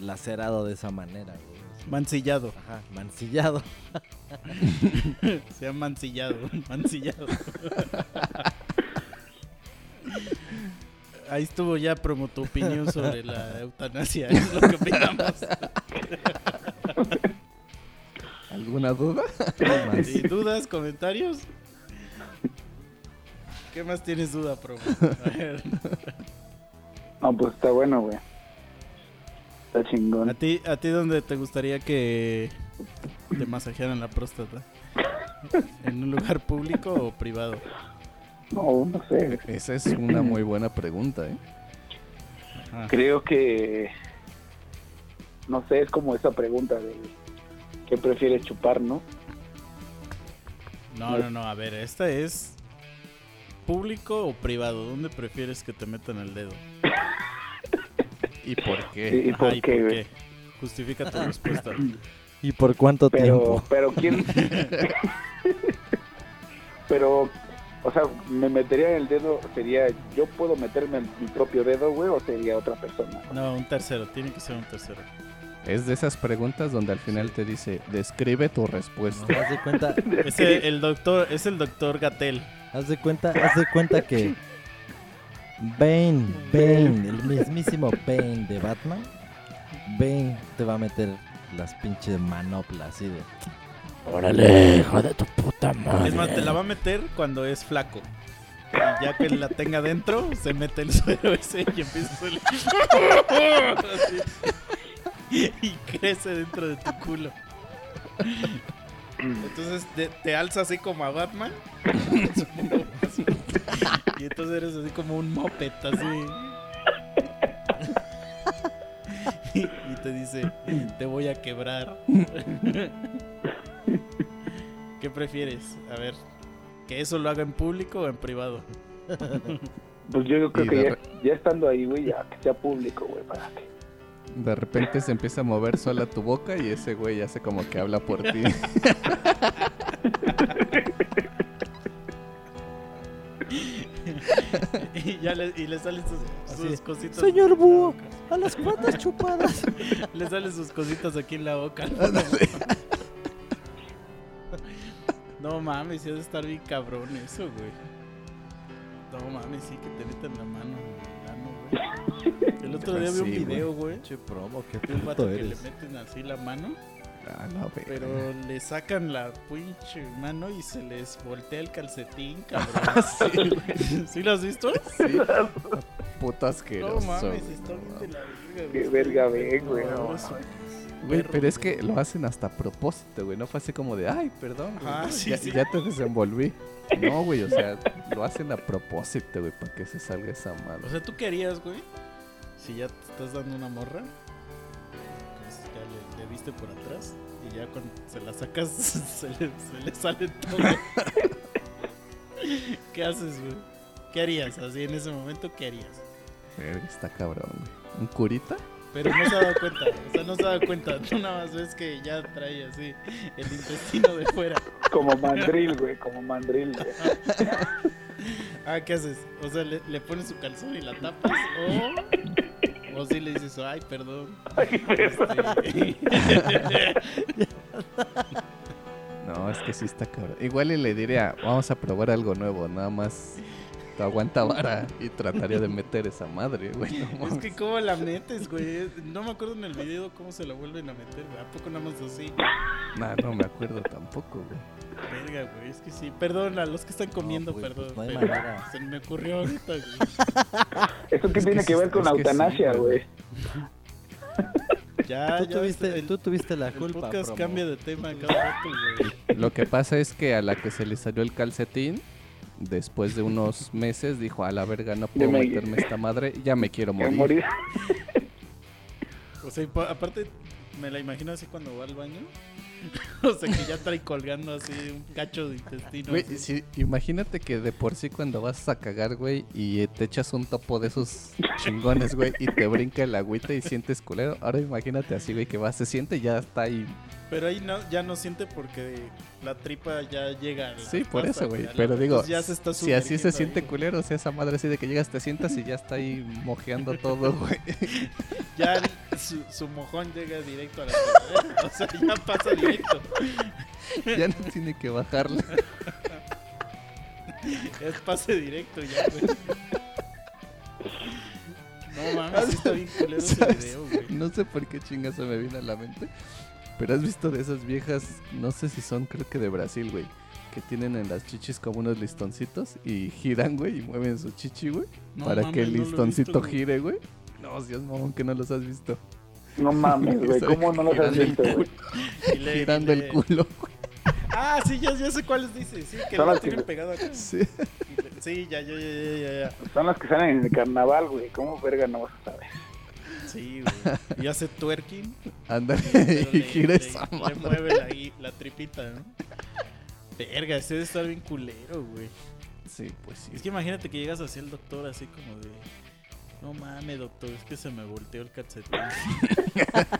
lacerado de esa manera, güey. Mancillado. Ajá, mancillado. [LAUGHS] Se ha mancillado, mancillado. [LAUGHS] Ahí estuvo ya promo tu opinión [LAUGHS] sobre la eutanasia, es lo que opinamos. [LAUGHS] ¿Alguna duda? ¿Y dudas, comentarios? ¿Qué más tienes duda, promo? A ver, [LAUGHS] No, pues está bueno, güey. Está ¿a chingón. ti, ¿a ti dónde te gustaría que te masajearan la próstata? ¿En un lugar público o privado? No, no sé. Esa es una muy buena pregunta, ¿eh? Ajá. Creo que. No sé, es como esa pregunta de. ¿Qué prefieres chupar, no? No, no, no, a ver, esta es público o privado. ¿Dónde prefieres que te metan el dedo? ¿Y por qué? ¿Y Ajá, por ¿y qué, por güey? qué? Justifica tu respuesta. ¿Y por cuánto Pero, tiempo? pero ¿quién? [LAUGHS] pero, o sea, me metería en el dedo, sería, ¿yo puedo meterme en mi propio dedo, güey, o sería otra persona? No, un tercero, tiene que ser un tercero. Es de esas preguntas donde al final te dice, describe tu No, respuesta. haz de cuenta, [LAUGHS] Es el, el doctor, es el doctor Gatel. haz de cuenta, haz de cuenta que Bane, Bane, el mismísimo Bane de Batman, Bane te va a meter las pinches manoplas así de. Órale, hijo de tu puta madre. Es más, te la va a meter cuando es flaco. Ya que la tenga dentro, se mete el suero ese y empieza a salir. [LAUGHS] Y crece dentro de tu culo. Entonces te, te alza así como a Batman. Y entonces eres así como un moped, así. Y te dice, te voy a quebrar. ¿Qué prefieres? A ver, ¿que eso lo haga en público o en privado? [LAUGHS] Pues yo creo Y que ya, estando ahí, güey, ya que sea público, güey, para que... De repente se empieza a mover sola tu boca y ese güey hace como que habla por ti. [LAUGHS] y ya le, y le salen sus, cositas. "Señor búho". a las cuantas chupadas. [LAUGHS] Le salen sus cositas aquí en la boca. No mames, sí ha de estar bien cabrón eso, güey. No mames, sí que te meten la mano en el ano, güey. El otro día vi un Sí, güey. video, güey. Che promo, qué un vato que le meten así la mano, Ah, no, güey. pero le sacan la pinche mano y se les voltea el calcetín, [LAUGHS] cabrón. sí, güey. ¿Sí lo has visto? Sí. Puto No asqueroso. mames, güey, está no bien de la verga, Qué güey. verga ven, güey. Güey, pero es que lo hacen hasta a propósito, güey. No fue así como de, ay, perdón. güey, Ah, sí, ya, sí. ya te desenvolví. [LAUGHS] No, güey, o sea, lo hacen a propósito, güey, para que se salga esa O madre. sea, ¿tú qué harías, güey? Si ya te estás dando una morra, pues ya le, le viste por atrás y ya cuando se la sacas [LAUGHS] se le, se le sale todo. [LAUGHS] ¿Qué haces, güey? ¿Qué harías? Así en ese momento, ¿qué harías? Está cabrón, güey. ¿Un curita? Pero no se ha dado cuenta, o sea, no se ha dado cuenta. Tú nada más ves que ya trae así el intestino de fuera. Como mandril, güey, como mandril. güey. Ah, ¿qué haces? O sea, le, le pones su calzón y la tapas o... O si le dices, ay, perdón. Este, [LAUGHS] No, es que sí está cabrón. Igual y le diría, vamos a probar algo nuevo, nada más te aguanta vara y trataría de meter esa madre, güey. No Es que cómo la metes, güey. No me acuerdo en el video cómo se la vuelven a meter, güey. ¿A poco nada más así? Nah, no me acuerdo tampoco, güey. Verga, güey. Es que sí. Perdón a los que están comiendo, güey, perdón. pues no pero se me ocurrió ahorita, güey. ¿Esto qué Es tiene que ver con sí, eutanasia, güey. güey? Ya, Tú ya. tuviste, el, tú tuviste la el culpa, podcast promo. cambia de tema cada rato, güey. Lo que pasa es que a la que se le salió el calcetín, después de unos [LAUGHS] meses, dijo, a la verga, no puedo me- meterme esta madre, ya me quiero [LAUGHS] morir. morir. [LAUGHS] O sea, aparte, me la imagino así cuando va al baño. o sea, que ya trae colgando así un cacho de intestino. Güey, imagínate que de por sí cuando vas a cagar, güey, y te echas un topo de esos chingones, güey, y te brinca el agüita y sientes culero. Ahora imagínate así, güey, que vas, se siente y ya está ahí. Pero ahí no, ya no siente porque la tripa ya llega. a la Sí, por eso, güey. la- Pero digo, entonces ya se está si así se siente ahí, culero, o sea, esa madre así de que llegas, te sientas y ya está ahí mojeando [LAUGHS] todo, güey. Ya su, su mojón llega directo a la tripa. O sea, ya pasa directo. ya no tiene que bajarle. Es pase directo ya, güey. No mames, [LAUGHS] está bien culero ese video, güey. No sé por qué chinga se me vino a la mente. Pero has visto de esas viejas, no sé si son, creo que de Brasil, güey. Que tienen en las chichis como unos listoncitos y giran, güey, y mueven su chichi, güey. No para mames, que el no listoncito visto, gire, güey. No, Dios mamón, que no los has visto. No mames, [LAUGHS] güey. ¿Cómo no los has visto, güey? Girando el culo, güey. Ah, sí, ya, ya sé cuáles dices. Sí, que lo que- tienen pegado acá. Sí. Sí, ya, ya, ya, ya, ya, ya. Son las que salen en el carnaval, güey. ¿Cómo verga no vas a saber? Sí, güey. Y hace twerking. Ándale, y le- gira le- esa le madre. mueve la, la tripita, ¿no? Verga, ese debe estar bien culero, güey. Sí, pues sí. Es que imagínate que llegas así el doctor, así como de. No mames, doctor, es que se me volteó el calcetín. [LAUGHS]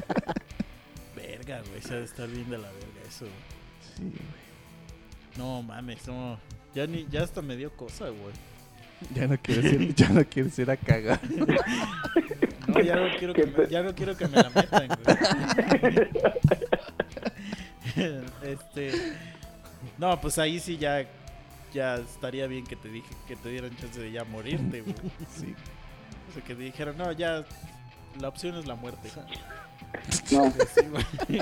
verga, güey, se ha de estar bien de la verga eso. güey. Sí, güey. No mames, no. Ya, ni, ya hasta me dio cosa, güey. Ya no quieres ir, ya no quieres ir a cagar. [LAUGHS] No, ya no quiero que ¿Qué me, ya no quiero que me la metan, güey. [LAUGHS] este. No, pues ahí sí ya. Ya estaría bien que te dije que te dieran chance de ya morirte, güey. Sí. O sea, que te dijeran, no, ya. La opción es la muerte. No. [LAUGHS] Sí.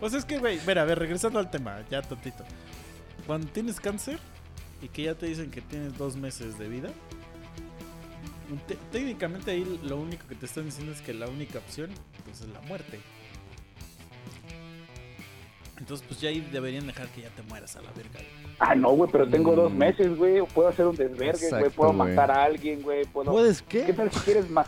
O sea, es que, güey, mira, a ver, regresando al tema, ya tantito. Cuando tienes cáncer y que ya te dicen que tienes dos meses de vida, técnicamente ahí lo único que te están diciendo es que la única opción pues, es la muerte. Entonces, pues ya ahí deberían dejar que ya te mueras a la verga. güey. Ah, no, güey, pero tengo dos Mm. meses, güey. Puedo hacer un desvergue, güey. Puedo güey. matar a alguien, güey. Puedo... ¿Puedes ¿Qué qué? tal si quieres más?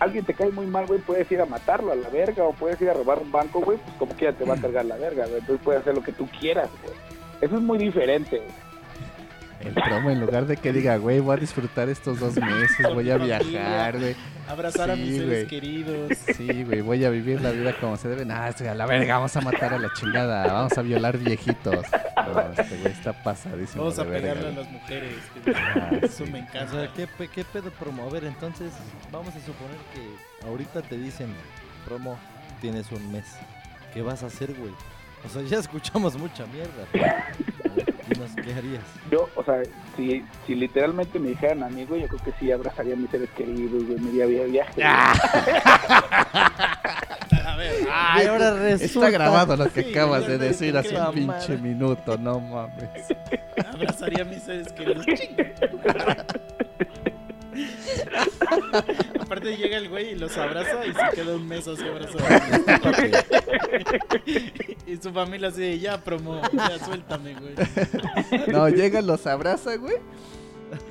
Alguien te cae muy mal, güey, puedes ir a matarlo a la verga o puedes ir a robar un banco, güey, pues como quiera te va a cargar la verga, güey. Entonces puedes hacer lo que tú quieras, güey. Eso es muy diferente, güey. El promo, en lugar de que diga, güey, voy a disfrutar estos dos meses, voy a viajar, güey. Abrazar a Sí, mis seres güey. queridos. Sí, güey, voy a vivir la vida como se debe. Ah, sí, a la verga, vamos a matar a la chingada, vamos a violar viejitos. No, este güey está pasadísimo. Vamos a verga, pegarle a las mujeres. Ah, Eso sí. me O encanta. sea, ¿qué, pe- ¿qué pedo promover? Entonces, vamos a suponer que ahorita te dicen, promo, tienes un mes. ¿Qué vas a hacer, güey? O sea, ya escuchamos mucha mierda. [LAUGHS] ¿qué harías? Yo, o sea, si, si literalmente me dijeran a mí, güey, yo creo que sí abrazaría a mis seres queridos, güey, me iría de viaje. [LAUGHS] A ver, Ay, ahora resulta... Está grabado lo que Sí, acabas de decir hace un pinche minuto, no mames. abrazaría a mis seres queridos. [LAUGHS] [LAUGHS] Aparte llega el güey y los abraza y se queda un mes así abrazado. [LAUGHS] y su familia así de, ya promo, ya suéltame, güey. No, llega, los abraza, güey.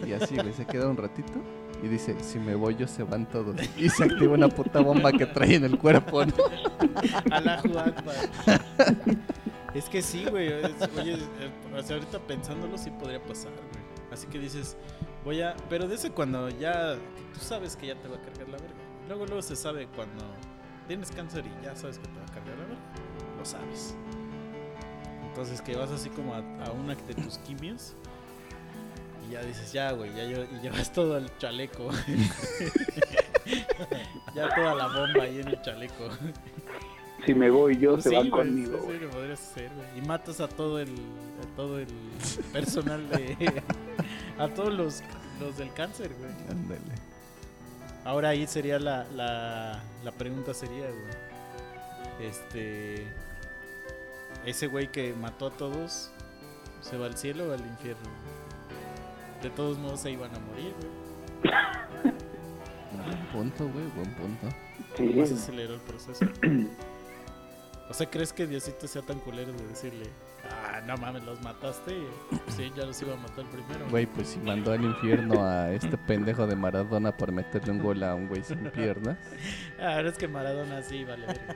Y así, güey, se queda un ratito. Y dice, si me voy yo se van todos. Y se activa una puta bomba que trae en el cuerpo, ¿no? Allahu Akbar. Es que sí, güey. es- Oye, eh, ahorita pensándolo sí podría pasar, güey. Así que dices, voy a... Pero de ese cuando ya... Tú sabes que ya te va a cargar la verga. Luego, luego se sabe cuando tienes cáncer y ya sabes que te va a cargar la verga. Lo sabes. Entonces que vas así como a, a una de tus quimios. Y ya dices, ya, güey, ya lle- y llevas todo el chaleco. [LAUGHS] ya toda la bomba ahí en el chaleco. Si me voy yo, Pues se sí, van güey, conmigo. sí, sí, lo podrías hacer, güey. Y matas a todo el, a todo el personal de, [LAUGHS] a todos los, los del cáncer, güey. Ándale. Ahora ahí sería la, la, la pregunta sería, güey. Este, ese güey que mató a todos, ¿se va al cielo o al infierno? De todos modos se iban a morir, güey. Buen punto, güey, buen punto. Sí, ¿Cómo se aceleró el proceso? O sea, ¿crees que Diosito sea tan culero de decirle, ah, no mames, los mataste? Sí, ya los iba a matar primero. Güey, pues si mandó al infierno a este pendejo de Maradona por meterle un gol a un güey sin piernas. [LAUGHS] Ah, ahora es que Maradona sí, vale. verga.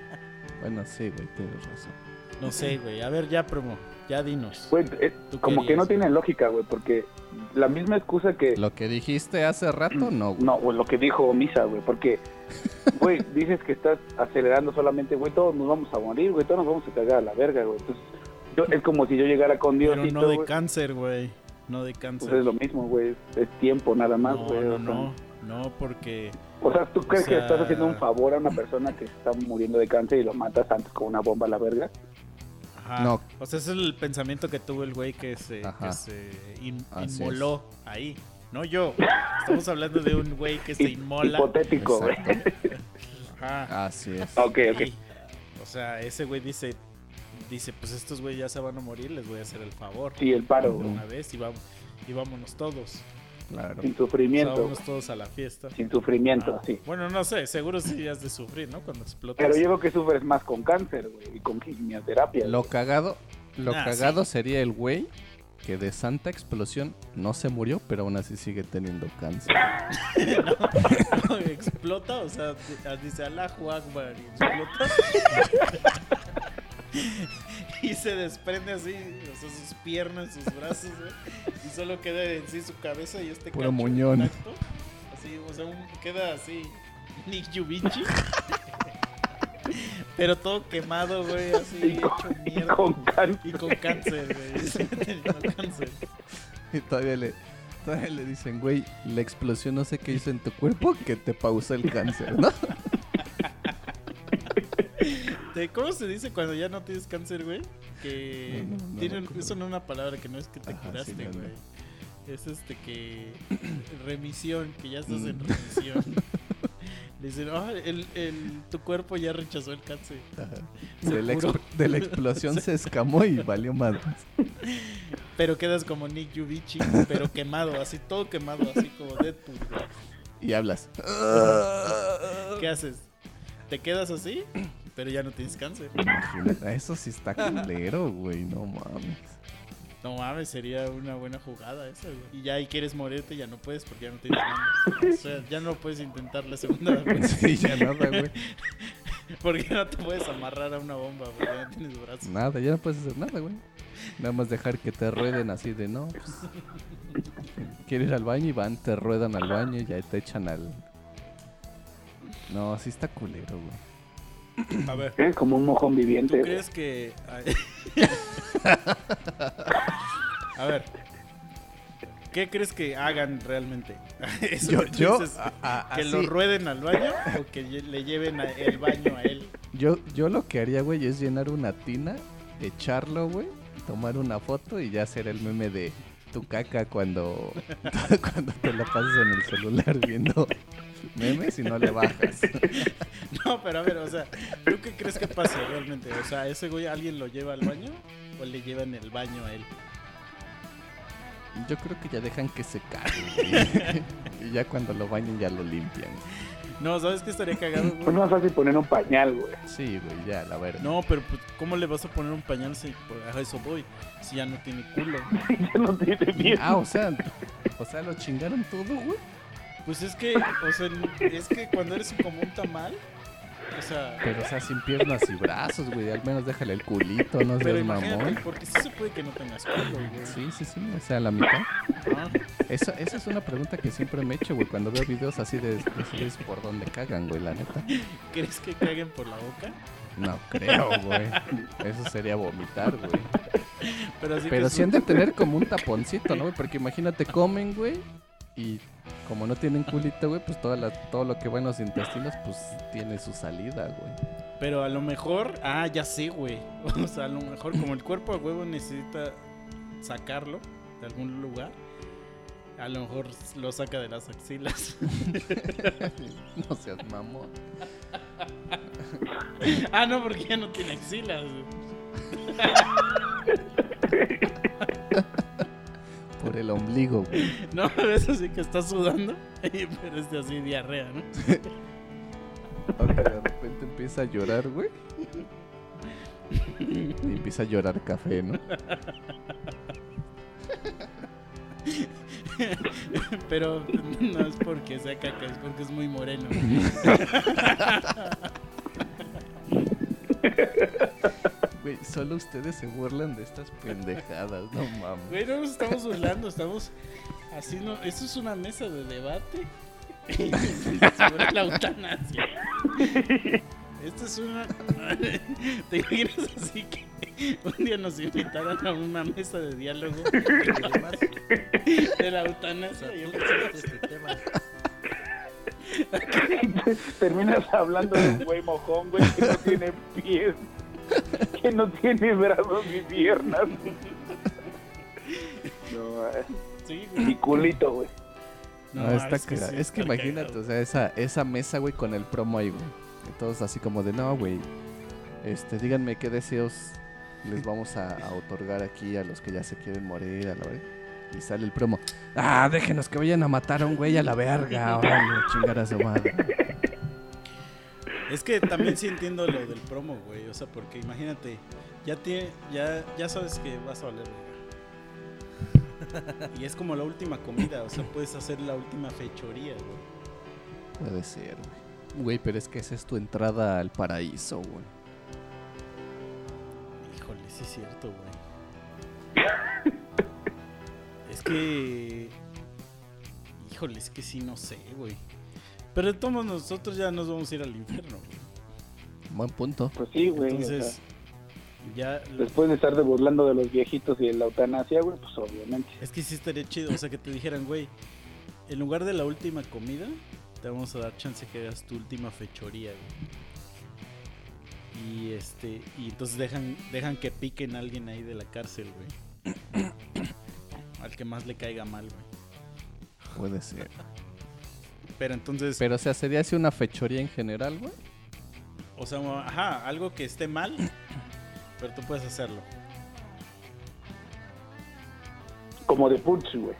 Bueno, sí, güey, tienes razón. No sé, güey. A ver, ya, promo. Ya dinos. Güey, eh, ¿Tú como que no tiene lógica, güey, porque la misma excusa que... Lo que dijiste hace rato, no, güey. No, güey, lo que dijo Misa, güey, porque, güey, [LAUGHS] dices que estás acelerando solamente, güey, todos nos vamos a morir, güey, todos nos vamos a cagar a la verga, güey. Entonces, yo- es como si yo llegara con Dios Pero y no de cáncer, güey. No de cáncer. Pues es lo mismo, güey, es tiempo nada más, no, güey. no, no. No, porque... O sea, ¿tú crees que sea- estás haciendo un favor a una persona que está muriendo de cáncer y lo matas antes con una bomba a la verga? Ajá. No. O sea, ese es el pensamiento que tuvo el güey que se, Ajá. que se in- Así inmoló ahí. No yo. Estamos hablando de un güey que se inmola. Hipotético, güey. Ajá. Así es. Ok, ok. Y, o sea, ese güey dice, dice, pues estos güeyes ya se van a morir, les voy a hacer el favor. Sí, el paro, de güey. una vez y vamos, y vámonos todos. Claro. Sin O sea, sufrimiento, vámonos todos a la fiesta. sin sufrimiento, Ah, sí. Bueno, no sé, seguro sí has de sufrir, ¿no? Cuando explotas. Pero yo creo que sufres más con cáncer, güey, y con quimioterapia. Lo güey. cagado, lo Ah, cagado sería el güey que de santa explosión no se murió, pero aún así sigue teniendo cáncer. [LAUGHS] No, explota, o sea, di- dice Allahu Akbar y explota. [LAUGHS] [LAUGHS] y se desprende así, o sea, sus piernas, sus brazos, güey, y solo queda en sí su cabeza y este Puro muñón. intacto. Así, o sea, un- queda así Nick Yubichi. [LAUGHS] Pero todo quemado, güey, así Y hecho con, y mierda. con cáncer. Y con cáncer, güey. [LAUGHS] Teniendo cáncer. Y todavía le, todavía le dicen, güey, la explosión no sé qué hizo en tu cuerpo que te pausa el cáncer, ¿no? ¿Cómo se dice cuando ya no tienes cáncer, güey? Que No, no, no eso es una palabra que no es que te Ajá, curaste, sí, güey. Es este que [CLEARS THROAT] remisión, que ya estás en Mm. remisión. [LAUGHS] Le dicen, "Ah, el, el- tu cuerpo ya rechazó el cáncer. De la, de explosión [LAUGHS] se escamó y valió más. Pero quedas como Nick Yubichi, pero quemado, así todo quemado, así como Deadpool. güey. Y hablas. ¿Qué haces? ¿Te quedas así? Pero ya no tienes cáncer. Imagínate, Eso sí está culero, güey, no mames. No mames, sería una buena jugada esa, güey. Y ya ahí quieres morirte, ya no puedes porque ya no tienes manos. O sea, ya no puedes intentar la segunda [LAUGHS] vez. Sí, ya nada, güey. [LAUGHS] Porque no te puedes amarrar a una bomba, porque ya no tienes brazos. Nada, ya no puedes hacer nada, güey. Nada más dejar que te rueden así de no. Pues, Quieres ir al baño y van, te ruedan al baño y ya te echan al. No, así está culero, güey. A ver, Es como un mojón ¿tú viviente. güey. crees que... A ver. ¿Qué crees que hagan realmente? [LAUGHS] Eso Yo, que tú yo, dices, a- a- ¿Que así- lo rueden al baño o que le lleven a- el baño a él? yo, yo lo que haría, güey, es llenar una tina, echarlo, güey, tomar una foto y ya hacer el meme de tu caca cuando, [LAUGHS] cuando te la pasas en el celular viendo memes y no le bajas. [LAUGHS] No, pero a ver, o sea, ¿tú qué crees que pase realmente? O sea, ¿ese güey alguien lo lleva al baño o le llevan el baño a él? Yo creo que ya dejan que se cague, güey. [LAUGHS] Y ya cuando lo bañen ya lo limpian. No, ¿sabes qué estaría cagado, Pues güey? no es fácil poner un pañal, güey. Sí, güey, ya, la verdad. No, pero pues, ¿cómo le vas a poner un pañal si pues, a eso voy? Si ya no tiene culo. [LAUGHS] ya no tiene miedo. Ah, o sea, o sea, lo chingaron todo, güey. Pues es que, o sea, es que cuando eres como un tamal, o sea, Pero, o sea, sin piernas y brazos, güey. Al menos déjale el culito, no seas mamón. porque sí se puede que no tengas culo, güey. Sí, sí, sí, o sea, la mitad. Ah, Eso, esa es una pregunta que siempre me he hecho, güey, cuando veo videos así de decides por dónde cagan, güey, la neta. ¿Crees que caguen por la boca? No creo, güey. Eso sería vomitar, güey. Pero, así Pero sí han de tener como un taponcito, ¿no? güey? Porque imagínate, comen, güey, y como no tienen culito, güey, pues toda la, todo lo que va en los intestinos, pues tiene su salida, güey. Pero a lo mejor, ah, ya sé, güey. [LAUGHS] O sea, a lo mejor como el cuerpo a huevo necesita sacarlo de algún lugar, a lo mejor lo saca de las axilas. [LAUGHS] [LAUGHS] No seas mamón. ah, no, porque ya no tiene axilas. Por el ombligo, güey. [LAUGHS] No, eso sí que está sudando, [LAUGHS] pero es de así diarrea, ¿no? [LAUGHS] Aunque de repente empieza a llorar, güey. Y empieza a llorar café, ¿no? Pero no es porque sea caca, es porque es muy moreno. Güey, solo ustedes se burlan de estas pendejadas, no mames. Güey, no nos estamos burlando, estamos haciendo. Esto es una mesa de debate [LAUGHS] sobre la eutanasia. Esto es una. [LAUGHS] ¿Te imaginas así que un día nos invitaran a una mesa de diálogo de la eutanasia y empezamos este tema? [LAUGHS] Terminas hablando de un güey mojón, güey, que no tiene pies, [LAUGHS] que no tiene brazos ni piernas. No, eh, Sí, y güey. culito, güey. No, está es que sí Es que imagínate, o sea, esa, esa mesa, güey, con el promo ahí, güey. Todos así como de, no, güey. Este, díganme qué deseos les vamos a, a otorgar aquí a los que ya se quieren morir, a la vez. Y sale el promo. Ah, déjenos que vayan a matar a un güey a la verga. Órale, chingar a su madre. Es que también sí entiendo lo del promo, güey. O sea, porque imagínate, ya tiene, ya, ya sabes que vas a valer. Y es como la última comida, o sea, puedes hacer la última fechoría, güey. Puede ser, güey. Güey, pero es que esa es tu entrada al paraíso, güey. Híjole, sí es cierto, güey. Es que. Híjole, es que sí, no sé, güey. Pero de todos nosotros ya nos vamos a ir al infierno, güey. Buen punto. Pues sí, güey. o Entonces, sea, ya. después de estar de burlando de los viejitos y de la eutanasia, güey, pues obviamente. Es que sí estaría chido, o sea, que te dijeran, güey, en lugar de la última comida, te vamos a dar chance que hagas tu última fechoría, güey. Y este, y entonces dejan, dejan que piquen a alguien ahí de la cárcel, güey. [COUGHS] Al que más le caiga mal, güey. Puede ser. Pero entonces, Pero, o sea, sería así una fechoría en general, güey. o sea, ajá, algo que esté mal, pero tú puedes hacerlo. Como de Putz, güey.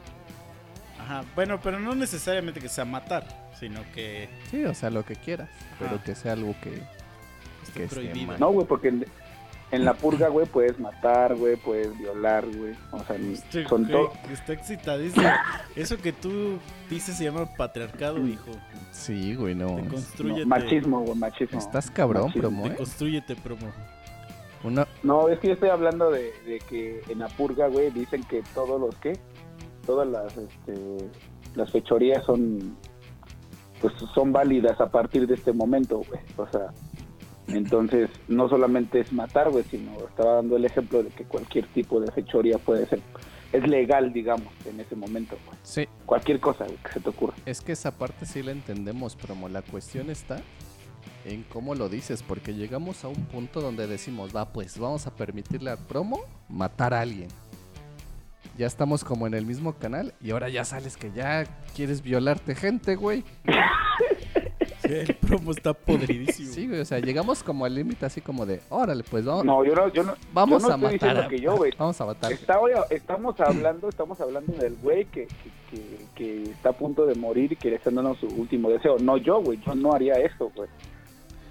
Ajá, bueno, pero no necesariamente que sea matar, sino que Sí, o sea, lo que quieras. Pero que sea algo que... esté Que esté mal. No, güey, porque en, la purga, güey, puedes matar, güey, puedes violar, güey. O sea, Este son güey todo. está excitadísimo. Eso que tú dices se llama patriarcado, hijo. Sí, güey, no. Te machismo, güey, machismo. Estás cabrón, Machismo. promo, Te ¿eh? construyete, promo. Una, No, es que yo estoy hablando de, de que en la purga, güey, dicen que todos los que, todas las, este, las fechorías son, pues son válidas a partir de este momento, güey. O sea, entonces no solamente es matar, güey, sino estaba dando el ejemplo de que cualquier tipo de fechoría puede ser, es legal, digamos, en ese momento, güey. sí, Cualquier cosa güey, que se te ocurra. es que esa parte sí la entendemos, promo. La cuestión está en cómo lo dices, porque llegamos a un punto donde decimos, va, pues vamos a permitirle al promo matar a alguien. Ya estamos como en el mismo canal y ahora ya sales que ya quieres violarte gente, güey. [LAUGHS] [LAUGHS] El promo está podridísimo. Sí, güey, o sea, llegamos como al límite así como de, órale, pues vamos, No, yo no, yo no, vamos yo no a estoy matar. diciendo a- que yo, güey. Vamos a matar. Está, estamos hablando, estamos hablando del güey que, que, que- que está a punto de morir y que le están dando su último deseo. No yo, güey, yo no haría eso, güey.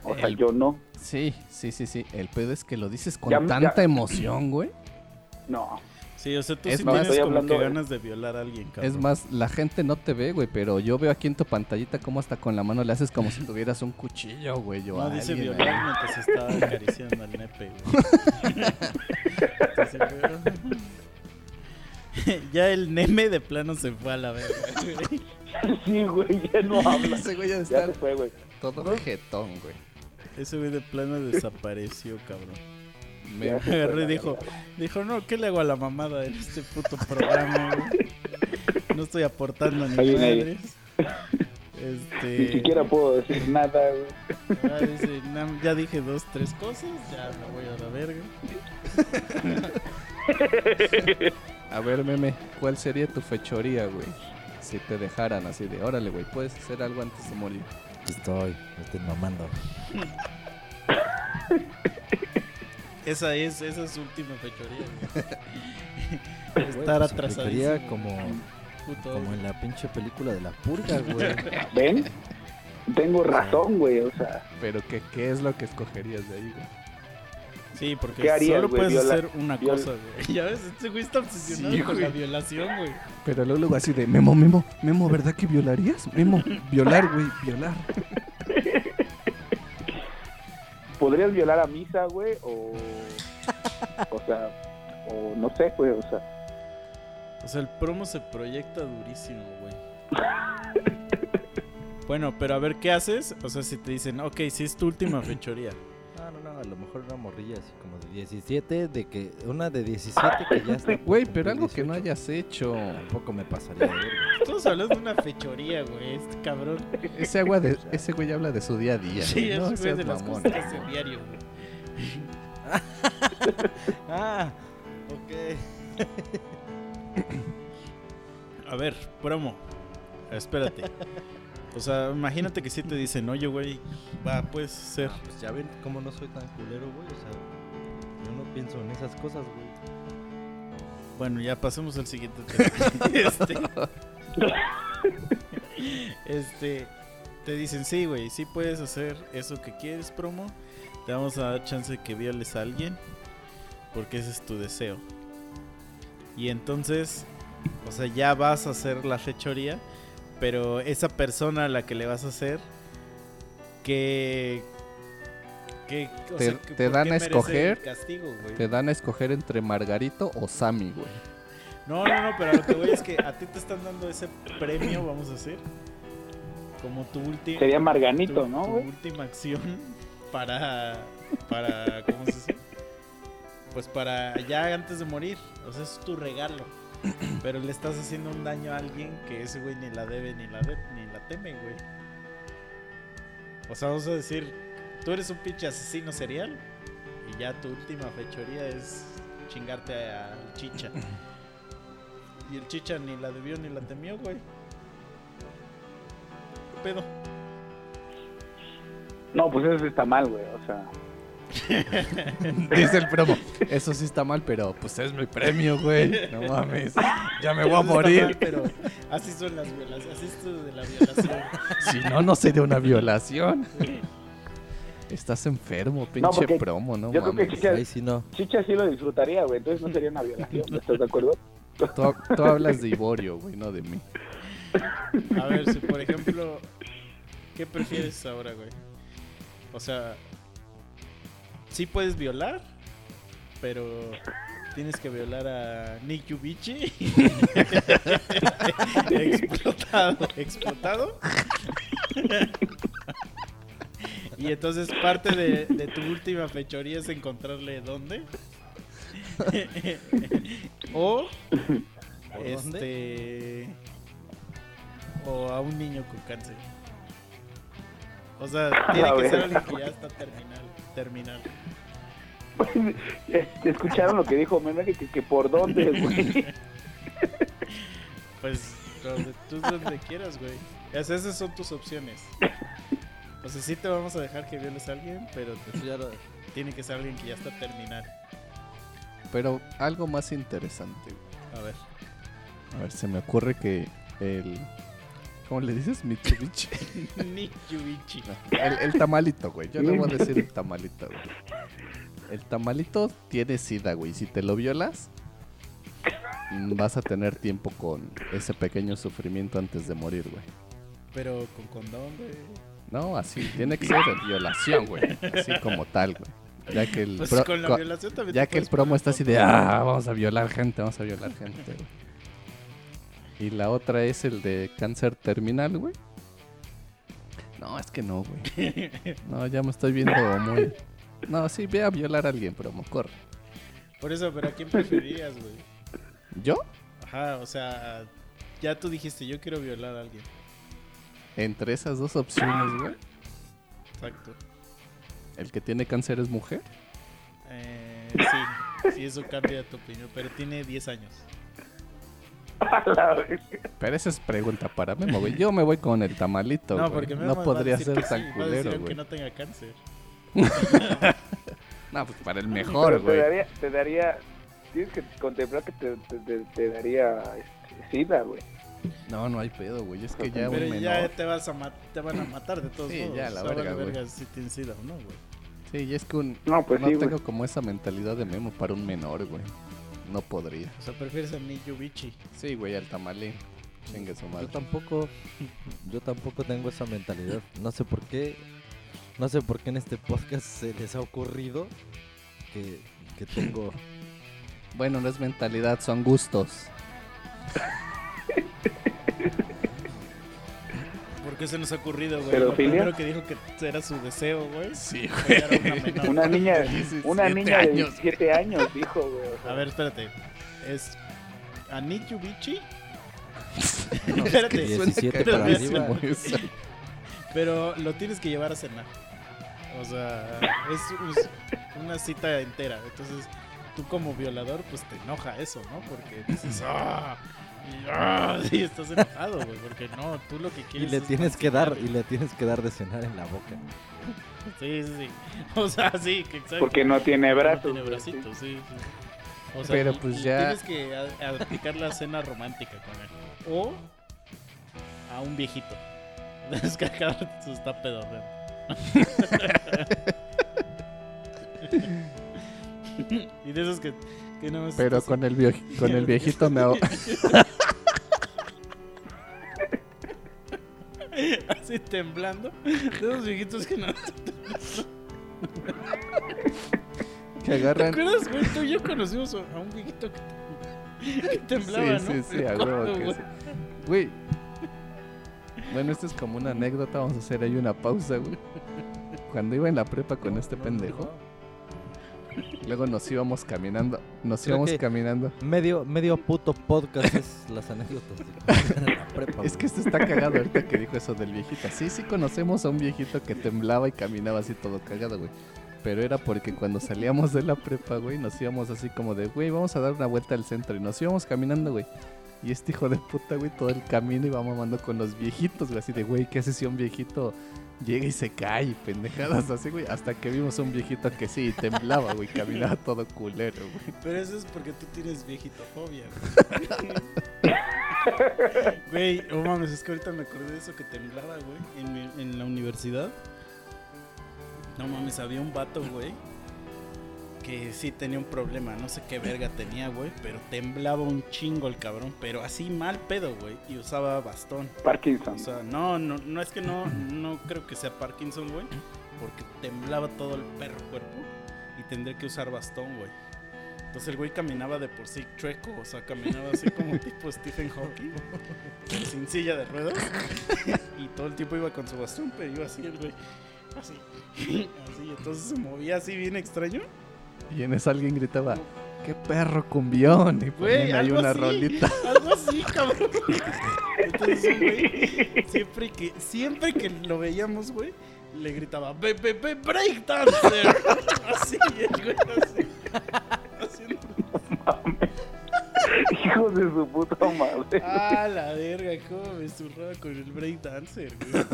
O sea, yo no. Sí, sí, sí, sí. El pedo es que lo dices con Ya- tanta ya- emoción, güey. No. Sí, o sea, tú Es sí más, tienes como hablando que ganas de violar a alguien, cabrón. Es más, la gente no te ve, güey, pero yo veo aquí en tu pantallita cómo hasta con la mano le haces como si tuvieras un cuchillo, güey. No, a dice alguien violar ahí. mientras estaba acariciando al nepe, güey. [LAUGHS] Ya el neme de plano se fue a la verga, güey. Sí, güey, ya no habla. Ese güey ya Ya está se fue, güey. todo jetón, güey. Ese güey de plano desapareció, cabrón. Me- Agarró y dijo, dijo, no, ¿qué le hago a la mamada en este puto programa, güey? No estoy aportando ni Ahí viene ahí. madres. Este... Ni siquiera puedo decir nada, güey. Ah, dice, "Nam- ya dije dos, tres cosas, ya me voy a la verga. [LAUGHS] A ver, meme, ¿cuál sería tu fechoría, güey? Si te dejaran así de, órale, güey, puedes hacer algo antes de morir. Estoy, me estoy mamando. [LAUGHS] Esa es, esa es su última fechoría. Güey, [LAUGHS] Estar pues, atrasadísimo. aplicaría como, Puto. como en la pinche película de la purga, güey. [LAUGHS] ¿Ven? Tengo razón, güey, o sea. Pero, ¿qué, ¿qué es lo que escogerías de ahí, güey? Sí, porque ¿Qué harías, solo güey? puedes Viola- hacer una viola- cosa, güey. [LAUGHS] Ya ves, este güey está obsesionado Sí, con güey. la violación, güey. Pero luego, luego así de, Memo, Memo, Memo, ¿verdad que violarías? Memo, violar, güey, violar. ¿Podrías violar a misa, güey? O. [LAUGHS] O sea. O no sé, güey, o sea. O sea, el promo se proyecta durísimo, güey. [LAUGHS] Bueno, pero a ver, ¿qué haces? O sea, si te dicen, ok, si es tu última fechoría. No, no, no, a lo mejor una morrilla así como de 17, de que una de 17 [LAUGHS] que ya está. Güey, pero algo que no 18. hayas hecho. Tampoco me pasaría de. Estamos hablando de una fechoría, güey. Este cabrón. Ese, agua de, ese güey habla de su día a día. Sí, güey, es no güey seas de las mamón. cosas que hace diario, güey. [LAUGHS] Ah, ok. A ver, promo. Espérate. O sea, imagínate que si te dicen, oye, güey, va, puedes ser. Ah, pues ya ven cómo no soy tan culero, güey. O sea, yo no pienso en esas cosas, güey. Bueno, ya pasemos al siguiente tema. [LAUGHS] este, este, te dicen, sí, güey, sí puedes hacer eso que quieres, promo. Te vamos a dar chance de que violes a alguien. Porque ese es tu deseo. Y entonces, o sea, ya vas a hacer la fechoría. Pero esa persona a la que le vas a hacer, que... que o Te- sea, que te ¿por dan qué a escoger, el castigo, güey? Te dan a escoger entre Margarito o Sammy, güey. No, no, no, pero a lo que voy es que a ti te están dando ese premio, vamos a decir, como tu última Sería Marganito, ¿no, tu güey? última acción [LAUGHS] para para ¿cómo se dice? Pues para ya antes de morir, o sea, es tu regalo. Pero le estás haciendo un daño a alguien que ese güey ni la debe ni la de- ni la teme, güey. O sea, vamos a decir, tú eres un pinche asesino serial y ya tu última fechoría es chingarte al chicha. Y el chicha ni la debió ni la temió, güey. ¿Qué pedo? No, pues eso está mal, güey, o sea. [LAUGHS] Dice el promo. Eso sí está mal, pero pues es mi premio, güey. No mames. Ya me voy a morir. mal, pero así son las violaciones. Así es de la violación. [LAUGHS] Si no, no sería una violación. [LAUGHS] Estás enfermo, pinche porque promo, no yo creo que. Chicha, Ahí sí no. Chicha sí lo disfrutaría, güey, entonces no sería una violación, ¿estás de acuerdo? Tú, tú hablas de Iborio, güey, no de mí. A ver, si por ejemplo, ¿qué prefieres ahora, güey? O sea, ¿sí puedes violar pero tienes que violar a Nick Yubichi. [LAUGHS] explotado, explotado. y entonces parte de, de tu última fechoría es encontrarle dónde. o este o a un niño con cáncer. O sea, tiene que ser alguien que ya está terminal, terminal. [LAUGHS] ¿Escucharon lo que dijo Meme? Que, que por dónde, [LAUGHS] güey. Pues donde tú donde quieras, güey. O sea, esas son tus opciones. O sea, sí te vamos a dejar que violes a alguien, pero te- Eso ya lo- tiene que ser alguien que ya está terminal. Pero algo más interesante. güey. A ver. A ver, se me ocurre que el... ¿Cómo le dices? Mitsubishi. [LAUGHS] Nick Yubichi. El, el tamalito, güey. Yo le voy a decir el tamalito, güey. El tamalito tiene sida, güey. Si te lo violas, vas a tener tiempo con ese pequeño sufrimiento antes de morir, güey. Pero con condón, güey. No, así. Tiene que ser violación, güey. Así como tal, güey. Ya que el, Pues pro- con la violación también ya que el promo está así de, ah, vamos a violar gente, vamos a violar gente, güey. Y la otra es el de cáncer terminal, güey. No, es que no, güey. [LAUGHS] No, ya me estoy viendo muy... No, sí, ve a violar a alguien, promo, corre. Por eso, pero ¿a quién preferirías, güey? ¿Yo? Ajá, o sea, ya tú dijiste, yo quiero violar a alguien. Entre esas dos opciones, güey. Exacto. El que tiene cáncer es mujer. Eh, sí, sí, eso cambia tu opinión, pero tiene 10 años. Pero esa es pregunta para Memo, güey. Yo me voy con el tamalito, No, güey. porque me No va a podría decir ser que tan sí, va a decir culero, aunque güey. no tenga cáncer. [LAUGHS] No, pues para el mejor, te güey. daría, te daría, tienes que contemplar que te, te, te- te daría este, sida, güey. No, no hay pedo, güey. Es que ya un Pero ya menor... te vas a te van a matar de todos Sí, modos. ya, la verga, de güey. verga si tienes sida o no, güey. Sí, y es que un... No, pues no sí, güey. tengo como esa mentalidad de Memo para un menor, güey. No podría. O sea, prefieres a Nick Yubichi. Sí, güey, al tamalín. Chingue su madre. Yo tampoco, yo tampoco tengo esa mentalidad. No sé por qué, no sé por qué en este podcast se les ha ocurrido que, que tengo. Bueno, no es mentalidad, son gustos. ¿Por qué se nos ha ocurrido, güey? ¿Pedofilia? Lo primero que dijo que era su deseo, güey. Sí, a una niña, 17 una niña de años, 17 años, dijo, güey. o sea, A ver, espérate. ¿Es a Nick Yubichi? espérate, 17 para arriba. eso. pero lo tienes que llevar a cenar. O sea, es, es una cita entera. Entonces, tú como violador, pues te enoja eso, ¿no? Porque dices, ¡ah! Y, ¡ah! [LAUGHS] Sí, estás enojado, güey. Porque no, tú lo que Y quieres le es tienes que dar, y le tienes que dar de cenar en la boca. Sí, sí, sí. [LAUGHS] O sea, sí, que exacto. porque no tiene No brazos. tiene güey, bracitos, sí. sí. O Pero, y- pues, y ya- Tienes que aplicar la cena romántica con él. O a un viejito. [LAUGHS] Es que acá se está pedorreando. Y de esos que, que más Pero con el, vie- [LAUGHS] con el viejito me... aho- [LAUGHS] así temblando. De esos viejitos que no. que ¿Te agarran... acuerdas, güey? Tú y yo conocimos a un viejito que, [LAUGHS] temblaba, sí, ¿no? sí, sí, a huevo ¿Cuándo, que sí. Güey. Bueno, esto es como una anécdota. Vamos a hacer ahí una pausa, güey. Cuando iba en la prepa con este pendejo, luego nos íbamos caminando. Nos Creo íbamos que- caminando. Medio, medio puto podcast es las anécdotas de en la prepa. Es que esto está cagado ahorita que dijo eso del viejito. Sí, sí conocemos a un viejito que temblaba y caminaba así todo cagado, güey. Pero era porque cuando salíamos de la prepa, güey, nos íbamos así como de, güey, vamos a dar una vuelta al centro. Y nos íbamos caminando, güey. Y este hijo de puta, güey, todo el camino iba mamando con los viejitos, güey. Así de, güey, ¿qué hace si un viejito llega y se cae? y Pendejadas [LAUGHS] así, güey. Hasta que vimos un viejito que sí, temblaba, güey. Caminaba [LAUGHS] todo culero, güey. Pero eso es porque tú tienes viejitofobia. Güey, [LAUGHS] oh mames, es que ahorita me acordé de eso que temblaba, güey, en, mi- en la universidad. No mames, había un vato, güey, que sí tenía un problema, no sé qué verga tenía, güey, pero temblaba un chingo el cabrón, pero así mal pedo, güey, y usaba bastón. Parkinson. O sea, no, no, no es que no, no creo que sea Parkinson, güey, porque temblaba todo el perro cuerpo y tendría que usar bastón, güey. Entonces el güey caminaba de por sí chueco, o sea, caminaba así como [LAUGHS] tipo Stephen Hawking, sin silla de ruedas. y todo el tiempo iba con su bastón, pero iba así el güey. Así. [LAUGHS] Así, entonces se movía así bien extraño. [LAUGHS] Y en eso alguien gritaba, ¡qué perro cumbión! Y Güey, ponían ahí una así. rolita. Algo así, [LAUGHS] cabrón. Entonces, el güey, siempre que, siempre que lo veíamos, güey, le gritaba, ¡Be, be, be, breakdancer! [LAUGHS] Así, el güey, así. Haciendo, Hijo de su puta madre. ah, la verga, cómo me zurraba con el breakdancer, güey.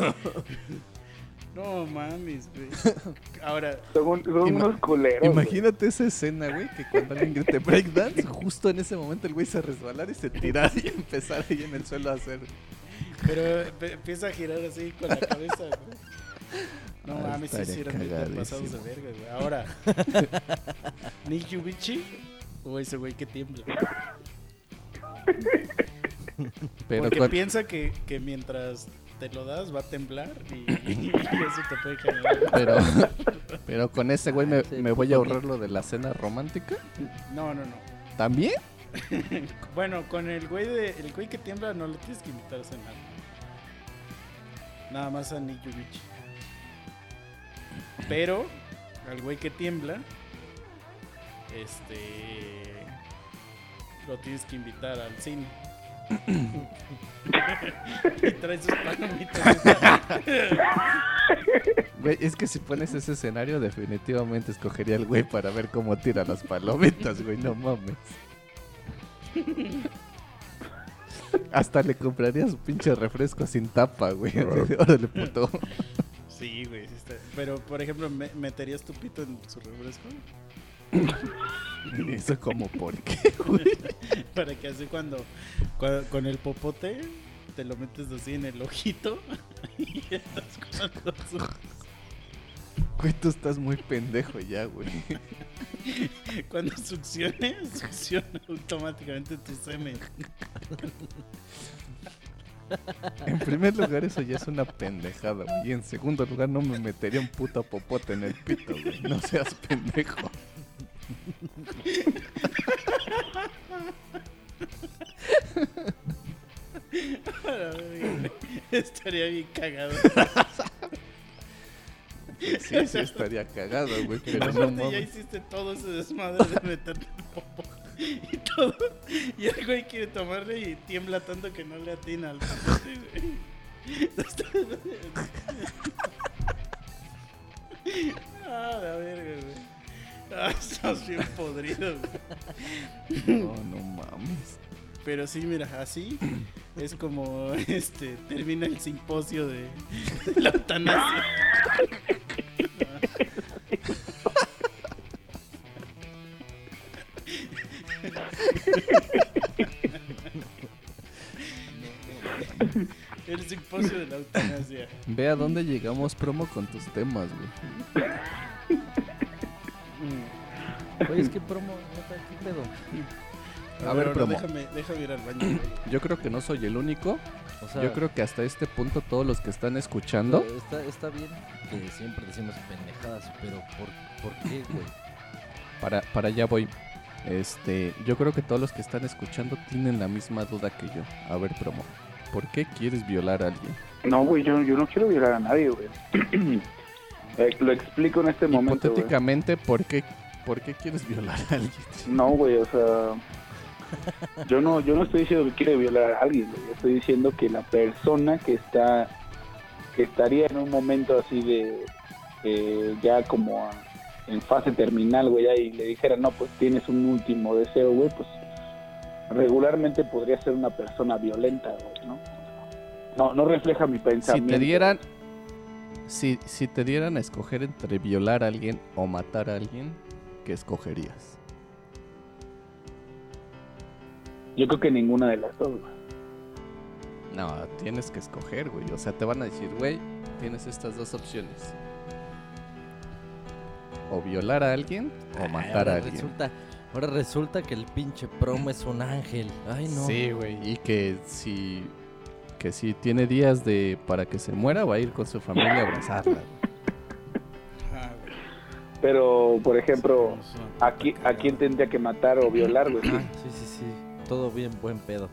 No mames, güey. [LAUGHS] Ahora, Son, unos culeros. güey. Imagínate esa escena, güey, que cuando alguien grite breakdance, justo en ese momento el güey se resbalara y se tirara y empezar ahí en el suelo a hacer. pero empieza a girar así con la cabeza, güey. No Ah, mames, sí bien pasados de verga, güey. Ahora, [LAUGHS] Nick Yubichi o ese güey que tiembla. Pero Porque piensa que, que mientras te lo das va a temblar y, y [COUGHS] eso te puede generar. pero, [LAUGHS] pero con ese güey me, Sí, me voy a ahorrar lo de la cena romántica. No, no, no. ¿También? [LAUGHS] Bueno, con el güey de el güey que tiembla no le tienes que invitar a cenar. Nada más a Nick Yubichi. Pero al güey que tiembla, este lo tienes que invitar al cine. [LAUGHS] y trae sus palomitas. Güey, es que si pones ese escenario, definitivamente escogería al güey para ver cómo tira las palomitas, güey, no mames. Hasta le compraría su pinche refresco sin tapa, güey. Órale, puto. Sí, güey. sí está- Pero, por ejemplo, ¿me- ¿meterías tu pito en su refresco? [LAUGHS] Eso como por qué, güey. Para que así cuando, cua- con el popote te lo metes así en el ojito [LAUGHS] y estás cuando su- Güey, tú estás muy pendejo ya, güey. cuando succione, succiona automáticamente tu semen. En primer lugar, eso ya es una pendejada, güey. Y en segundo lugar, no me metería un puto popote en el pito, güey. No seas pendejo. [LAUGHS] Estaría bien cagado. Sí, sí estaría cagado, güey. Pero no Aparte ya hiciste todo ese desmadre de meterte el popo y todo. Y el güey quiere tomarle y tiembla tanto que no le atina al popote, güey. [LAUGHS] Ah, la verga, güey. Ah, estás bien podrido, güey. No, no mames. Pero sí, mira, así es como este termina el simposio de, de [LAUGHS] la eutanasia. El simposio de la eutanasia. Ve a dónde llegamos promo con tus temas, güey. Oye, es que promo, ¿qué pedo? A ver, promo. Déjame, déjame ir al baño. güey. Yo creo que no soy el único. O sea, Yo creo que hasta este punto todos los que están escuchando, Está, está bien que siempre decimos pendejadas, pero ¿por, por qué, güey? para, para allá voy. Este, yo creo que todos los que están escuchando tienen la misma duda que yo. A ver, promo. ¿Por qué quieres violar a alguien? No, güey, yo, yo no quiero violar a nadie, güey. [CLEARS THROAT] Eh, lo explico en este momento. Hipotéticamente, ¿por qué, ¿por qué quieres violar a alguien? No, güey, o sea, yo no, yo no estoy diciendo que quiere violar a alguien, güey. Estoy diciendo que la persona que está, que estaría en un momento así de, eh, ya como a- en fase terminal, güey, y le dijera, no, pues tienes un último deseo, güey, pues regularmente podría ser una persona violenta, güey, ¿no? No, no refleja mi Si pensamiento. te dieran, si, si te dieran a escoger entre violar a alguien o matar a alguien, ¿qué escogerías? Yo creo que ninguna de las dos, güey. No, tienes que escoger, güey. O sea, te van a decir, güey, tienes estas dos opciones. O violar a alguien o matar ahora a alguien. Resulta, ahora resulta que el pinche promo es un ángel. Ay, no. Sí, güey. Y que si, que si tiene días de para que se muera, va a ir con su familia a abrazarla. Pero, por ejemplo, puta ¿a, qui- ¿a cagada. quién tendría que matar o violar, güey? Ah, sí, sí, sí. Todo bien, buen pedo.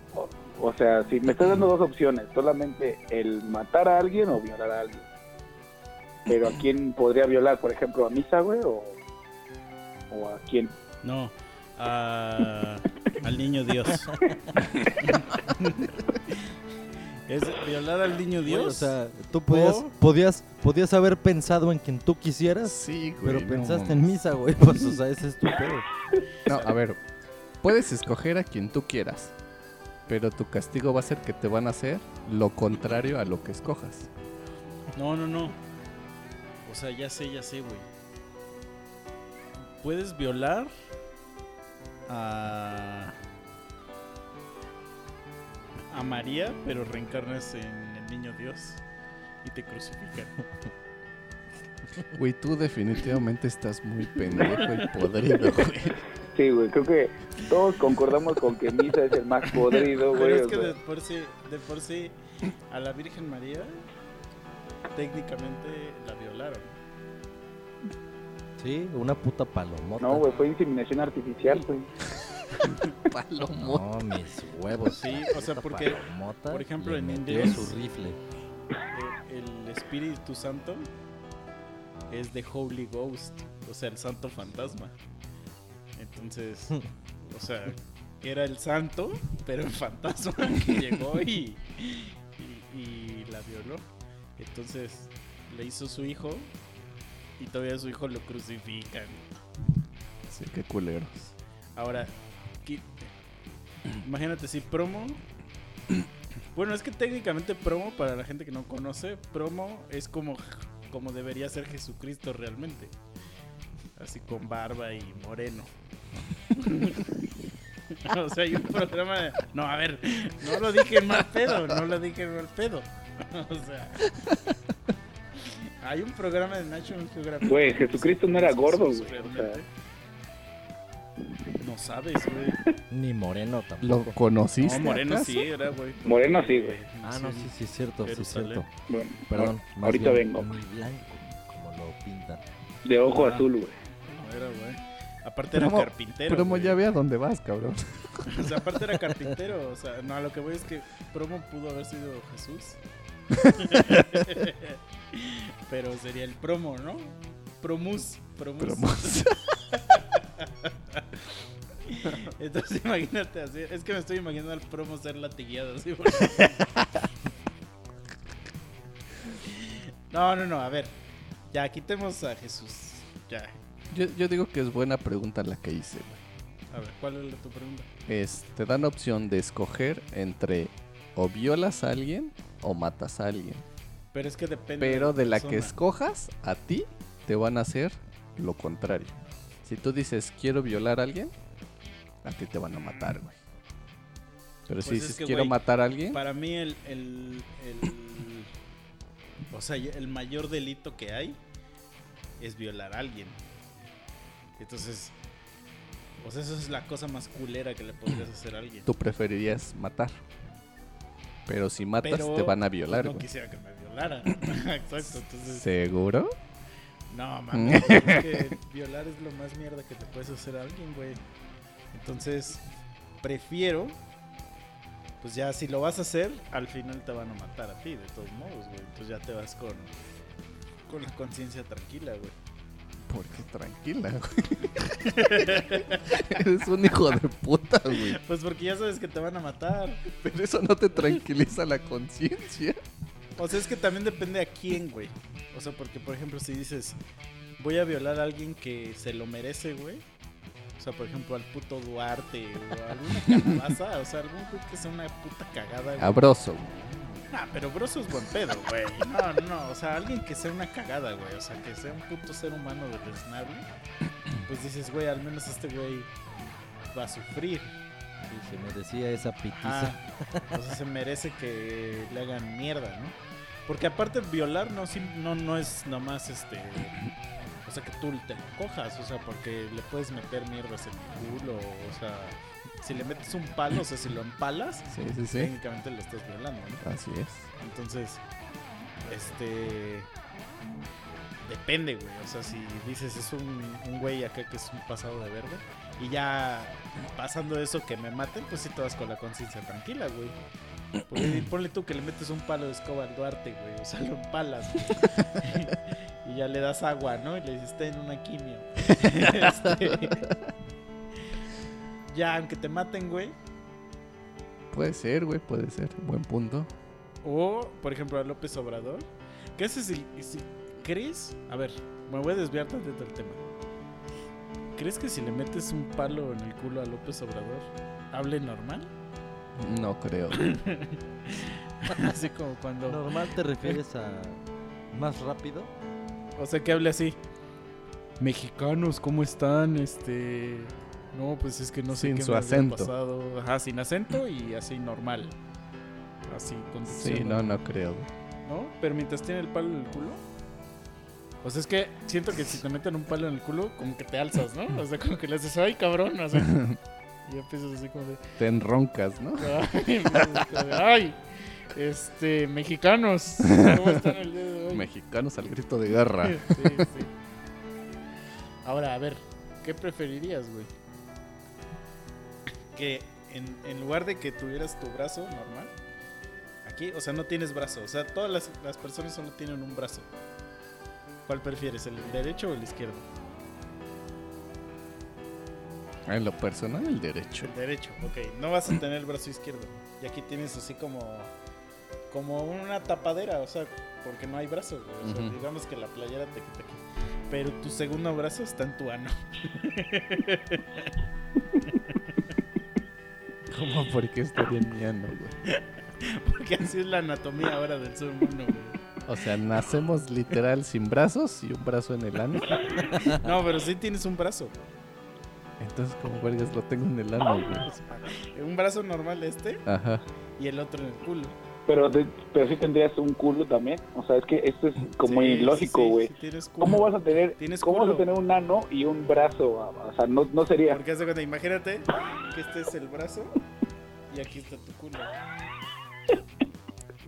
O sea, si me estás dando dos opciones, solamente el matar a alguien o violar a alguien. Pero ¿a quién podría violar? Por ejemplo, ¿a Misa, güey? O, ¿O a quién? No, a- al niño Dios. [LAUGHS] [LAUGHS] es violar al niño Dios. Güey, o sea, tú podías, O- podías, podías haber pensado en quien tú quisieras, Sí, güey. pero no pensaste en misa, güey. Pues, o sea, ese es tu pedo. No, a ver. Puedes escoger a quien tú quieras. Pero tu castigo va a ser que te van a hacer lo contrario a lo que escojas. No, no, no. O sea, ya sé, ya sé, güey. Puedes violar a. a María, pero reencarnas en el niño Dios y te crucifican. [LAUGHS] Güey, tú definitivamente estás muy pendejo y podrido, [LAUGHS] güey. Sí, güey, creo que todos concordamos con que Misa es el más podrido, güey. Pero es que de por sí, de por sí, a la Virgen María técnicamente la violaron. Sí, una puta palomota. No, güey, fue inseminación artificial, güey. [LAUGHS] Palomo. No, mis huevos. Sí, o sea, porque, palomota por ejemplo, en inglés- su rifle. Eh, el Espíritu Santo es de Holy Ghost, o sea, el santo fantasma. Entonces, o sea, era el santo, pero el fantasma [LAUGHS] que llegó y, y, y la violó. Entonces, le hizo su hijo y todavía su hijo lo crucifican. Sí, qué culeros. Ahora, imagínate si promo. Bueno, es que técnicamente promo, para la gente que no conoce, promo es como, como debería ser Jesucristo realmente. Así con barba y moreno. [LAUGHS] o sea, hay un programa de... No, a ver, no lo dije en mal pedo, no lo dije en mal pedo. [LAUGHS] o sea... Hay un programa de National Geographic. Güey, Jesucristo no era gordo, güey, o sea. No sabes, güey. Ni moreno ¿Lo tampoco. conociste? No, Moreno acaso? sí era, güey. Moreno sí, güey. Ah, no, sí, sí, es cierto, sí, es cierto. Bueno, Perdón. ahor- más ahorita bien vengo. Muy blanco, como lo pintan. De ojo Ah. azul, güey. No era, güey. Aparte Promo- era carpintero. Promo, güey. ya ve a dónde vas, cabrón. [LAUGHS] O sea, aparte era carpintero. O sea, no, a lo que voy es que Promo pudo haber sido Jesús. [LAUGHS] [LAUGHS] Pero sería el promo, ¿no? Promus. Promus. Promos. [LAUGHS] Entonces imagínate así. Es que me estoy imaginando al promo ser latigueado así. por- No, no, no. A ver. Ya, quitemos a Jesús. Ya. Yo, yo digo que es buena pregunta la que hice, güey. A ver, ¿cuál es tu pregunta? Es, te dan opción de escoger entre o violas a alguien o matas a alguien. Pero es que depende. Pero de la que escojas, a ti te van a hacer lo contrario. Si tú dices quiero violar a alguien, a ti te van a matar, güey. Pero si Pues es dices que, quiero matar a alguien, Para mí el, el, el- o sea, el mayor delito que hay es violar a alguien. Entonces, o sea, eso es la cosa más culera que le podrías [CLEARS THROAT] hacer a alguien. tú preferirías matar. Pero si matas, Pero, te van a violar, no güey. quisiera que me violara. [CLEARS THROAT] Exacto, entonces, ¿Seguro? no, mames, es que violar es lo más mierda que te puedes hacer a alguien, güey. Entonces, prefiero pues ya si lo vas a hacer, al final te van a matar a ti, de todos modos, güey. Entonces ya te vas con, con la conciencia tranquila, güey. Porque tranquila, güey. [LAUGHS] Eres un hijo de puta, güey. Pues porque ya sabes que te van a matar. Pero eso no te tranquiliza la conciencia. O sea, es que también depende a quién, güey. O sea, porque por ejemplo, si dices, voy a violar a alguien que se lo merece, güey. O sea, por ejemplo, al puto Duarte o alguna calabaza. o sea, algún güey que sea una puta cagada, güey. Abroso. Nah, pero Broso es buen pedo, güey. No, no, o sea, alguien que sea una cagada, güey. O sea, que sea un puto ser humano deleznable. Pues dices, güey, al menos este güey va a sufrir. Sí, se merecía esa pitiza. O sea, se merece que le hagan mierda, ¿no? Porque aparte violar no, no, no es nomás este... O sea, que tú te lo cojas, o sea, porque le puedes meter mierdas en el culo, o sea... Si le metes un palo, o sea, si lo empalas, Sí, sí, sí. técnicamente le estás violando, ¿no? Así es. Entonces, este. depende, güey. O sea, si dices es un, un güey acá que es un pasado de verga. Y ya pasando eso que me maten, pues sí te vas con la conciencia tranquila, güey. Porque [CLEARS THROAT] ponle tú que le metes un palo de escoba al Duarte, güey. O sea, lo empalas, güey. [LAUGHS] y ya le das agua, ¿no? Y le dices, está en una quimio. [LAUGHS] Este, ya, aunque te maten, güey. Puede ser, güey, puede ser. Buen punto. O, por ejemplo, a López Obrador. ¿Qué haces si, si crees? A ver, me voy a desviar tantito del tema. ¿Crees que si le metes un palo en el culo a López Obrador, hable normal? No creo. [LAUGHS] Así como cuando. ¿Normal te refieres [LAUGHS] a más rápido? O sea, que hable así. Mexicanos, ¿cómo están? Este. No, pues es que no sé Sin qué su me acento. pasado. Ajá, sin acento y así normal. Así, con Sí, no, no creo. ¿No? Pero mientras tiene el palo en el culo. O sea, es que siento que si te meten un palo en el culo, como que te alzas, ¿no? O sea, como que le haces, ¡ay, cabrón! O sea, [LAUGHS] y ya empiezas así como de, Te enroncas, ¿no? [LAUGHS] ¡ay! Este, mexicanos, [LAUGHS] ¿cómo están el día de hoy? Mexicanos al grito de guerra. Sí, sí. Ahora, a ver, ¿qué preferirías, güey? Que en, en lugar de que tuvieras tu brazo normal, aquí, o sea, no tienes brazo, o sea, todas las, las personas solo tienen un brazo. ¿Cuál prefieres, el derecho o el izquierdo? En lo personal, el derecho. El derecho, ok. No vas a tener el brazo izquierdo. Y aquí tienes así como como una tapadera, o sea, porque no hay brazo, güey. O sea, digamos que la playera te quita aquí. Pero tu segundo brazo está en tu ano. [LAUGHS] ¿Cómo? Porque estaría en mi ano, güey. Porque así es la anatomía ahora del ser humano, güey. O sea, nacemos literal sin brazos y un brazo en el ano. No, pero sí tienes un brazo. Entonces, como vergas lo tengo en el ano, güey. Un brazo normal este Ajá. y el otro en el culo. Pero, te- pero sí tendrías un culo también. O sea, es que esto es como Sí, ilógico, güey. sí. ¿Cómo vas a tener, cómo vas a tener un ano y un brazo? O sea, no, no sería. Porque haz de cuenta, imagínate que este es el brazo y aquí está tu culo.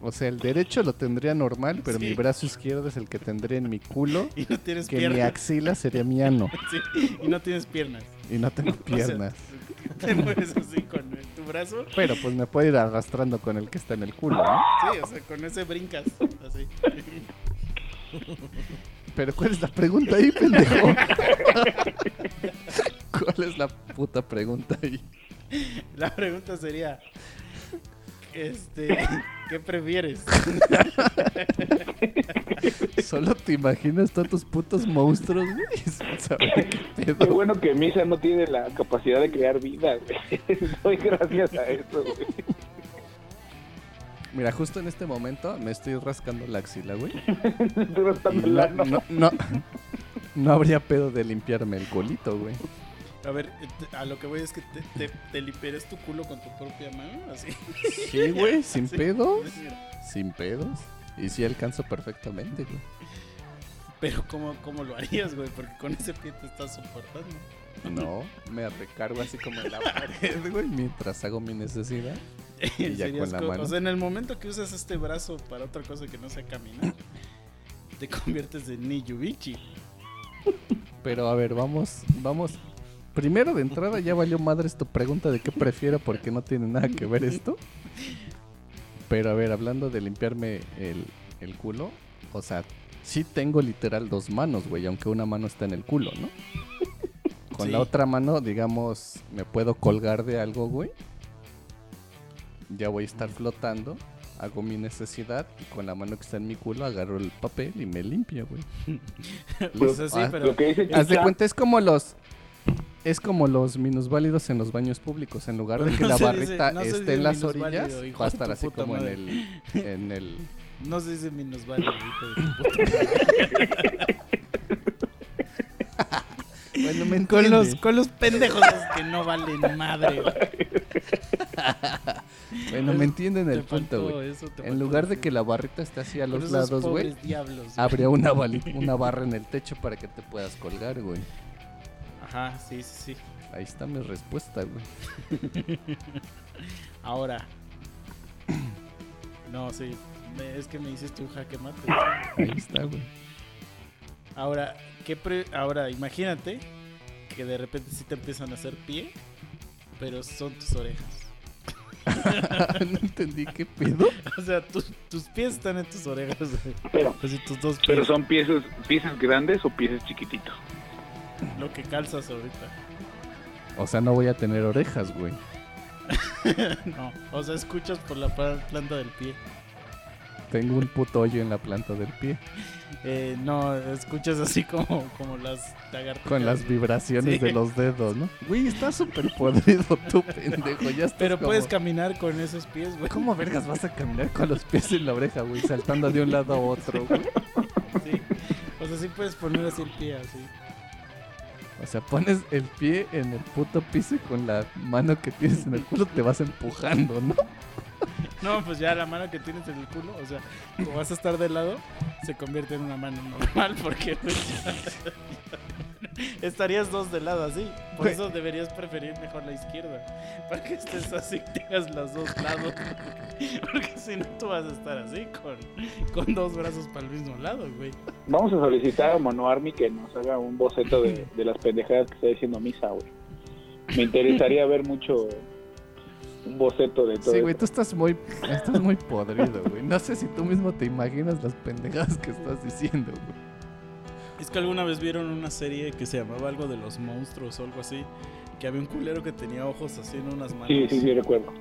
O sea, el derecho lo tendría normal, pero Sí. mi brazo izquierdo es el que tendría en mi culo. [LAUGHS] Y no tienes Que mi piernas. axila sería mi ano. [LAUGHS] Sí, y no tienes piernas. Y no tengo [LAUGHS] O sea, piernas. te mueves así con tu brazo. Pero pues me puedo ir arrastrando con el que está en el culo, ¿no? Sí, o sea, con ese brincas. Así. Pero ¿cuál es la pregunta ahí, pendejo? ¿Cuál es la puta pregunta ahí? La pregunta sería: este, ¿Qué prefieres? [LAUGHS] Solo te imaginas tus putos monstruos, güey. sin saber qué bueno que Misa no tiene la capacidad de crear vida, güey. [LAUGHS] Doy gracias a eso, güey. Mira, justo en este momento me estoy rascando la axila, güey. [LAUGHS] Estoy rascando no, no, no habría pedo de limpiarme el colito, güey. A ver, a lo que voy es que te, te, te limpiarías tu culo con tu propia mano, así. Sí, güey, [LAUGHS] sin pedos. Sin pedos. Y sí alcanzo perfectamente, güey. Pero ¿cómo, ¿cómo lo harías, güey? Porque con ese pie te estás soportando. No, me recargo así como en la pared, güey, mientras hago mi necesidad. [LAUGHS] Y ya con la mano. O sea, en el momento que usas este brazo para otra cosa que no sea caminar, te conviertes en Niyubichi. Pero a ver, vamos, vamos. Primero de entrada ya valió madres tu pregunta de qué prefiero porque no tiene nada que ver esto. Pero a ver, hablando de limpiarme el, el culo, o sea, sí tengo literal dos manos, güey, aunque una mano está en el culo, ¿no? Con la otra mano, digamos, me puedo colgar de algo, güey. Ya voy a estar flotando, hago mi necesidad y con la mano que está en mi culo agarro el papel y me limpio, güey. O sea, sí, Ah, pero Lo que dice Haz de cuenta, es como los. Es como los minusválidos en los baños públicos. En lugar de que [LAUGHS] la barrita dice- no se esté en las orillas, va a estar así como en el, en el. [LAUGHS] no se dice minusválido, hijo de tu puta madre. [LAUGHS] Bueno, me Con los, con los pendejos que no valen madre. Bueno, me entienden el punto, güey. En lugar de que la barrita esté así a los lados, güey, habría una, una barra en el techo para que te puedas colgar, güey. Ajá, sí, sí, sí. Ahí está mi respuesta, güey. [LAUGHS] Ahora. No, sí. me- es que me hiciste un jaque mate. Ahí está, güey. Ahora, ¿qué pre- Ahora, imagínate que de repente sí te empiezan a hacer pie, pero son tus orejas. [LAUGHS] no entendí qué pedo. [LAUGHS] O sea, tus- tus pies están en tus orejas. Pero, Así tus dos pies. pero son piezas, piezas grandes o piezas chiquititos. Lo que calzas ahorita. O sea, no voy a tener orejas, güey. [LAUGHS] no, o sea, escuchas por la planta del pie. Tengo un puto hoyo en la planta del pie. [LAUGHS] Eh, no, escuchas así como, como las lagartijas. Con las vibraciones Sí. de los dedos, ¿no? [LAUGHS] Güey, está súper podrido tú, pendejo. Ya estás Pero como- puedes caminar con esos pies, güey. ¿Cómo vergas vas a caminar con los pies en la oreja, güey? Saltando de un lado a otro, güey. Sí. O sea, sí puedes poner así el pie, así. O sea, pones el pie en el puto piso y con la mano que tienes en el culo te vas empujando, ¿no? No, pues ya la mano que tienes en el culo, o sea, como vas a estar de lado, se convierte en una mano normal porque [LAUGHS] estarías dos de lado así. Por eso deberías preferir mejor la izquierda, para que estés así, [LAUGHS] tengas los dos lados. [LAUGHS] Porque si no, tú vas a estar así, con, con dos brazos para el mismo lado, güey. Vamos a solicitar a Mono Army que nos haga un boceto de, de las pendejadas que está diciendo Misa, güey. Me interesaría ver mucho un boceto de todo Sí, güey, tú estás muy, estás muy podrido, güey. No sé si tú mismo te imaginas las pendejadas que estás diciendo, güey. Es que alguna vez vieron una serie que se llamaba algo de los monstruos o algo así, que había un culero que tenía ojos así en unas manos. Sí, sí, sí, recuerdo.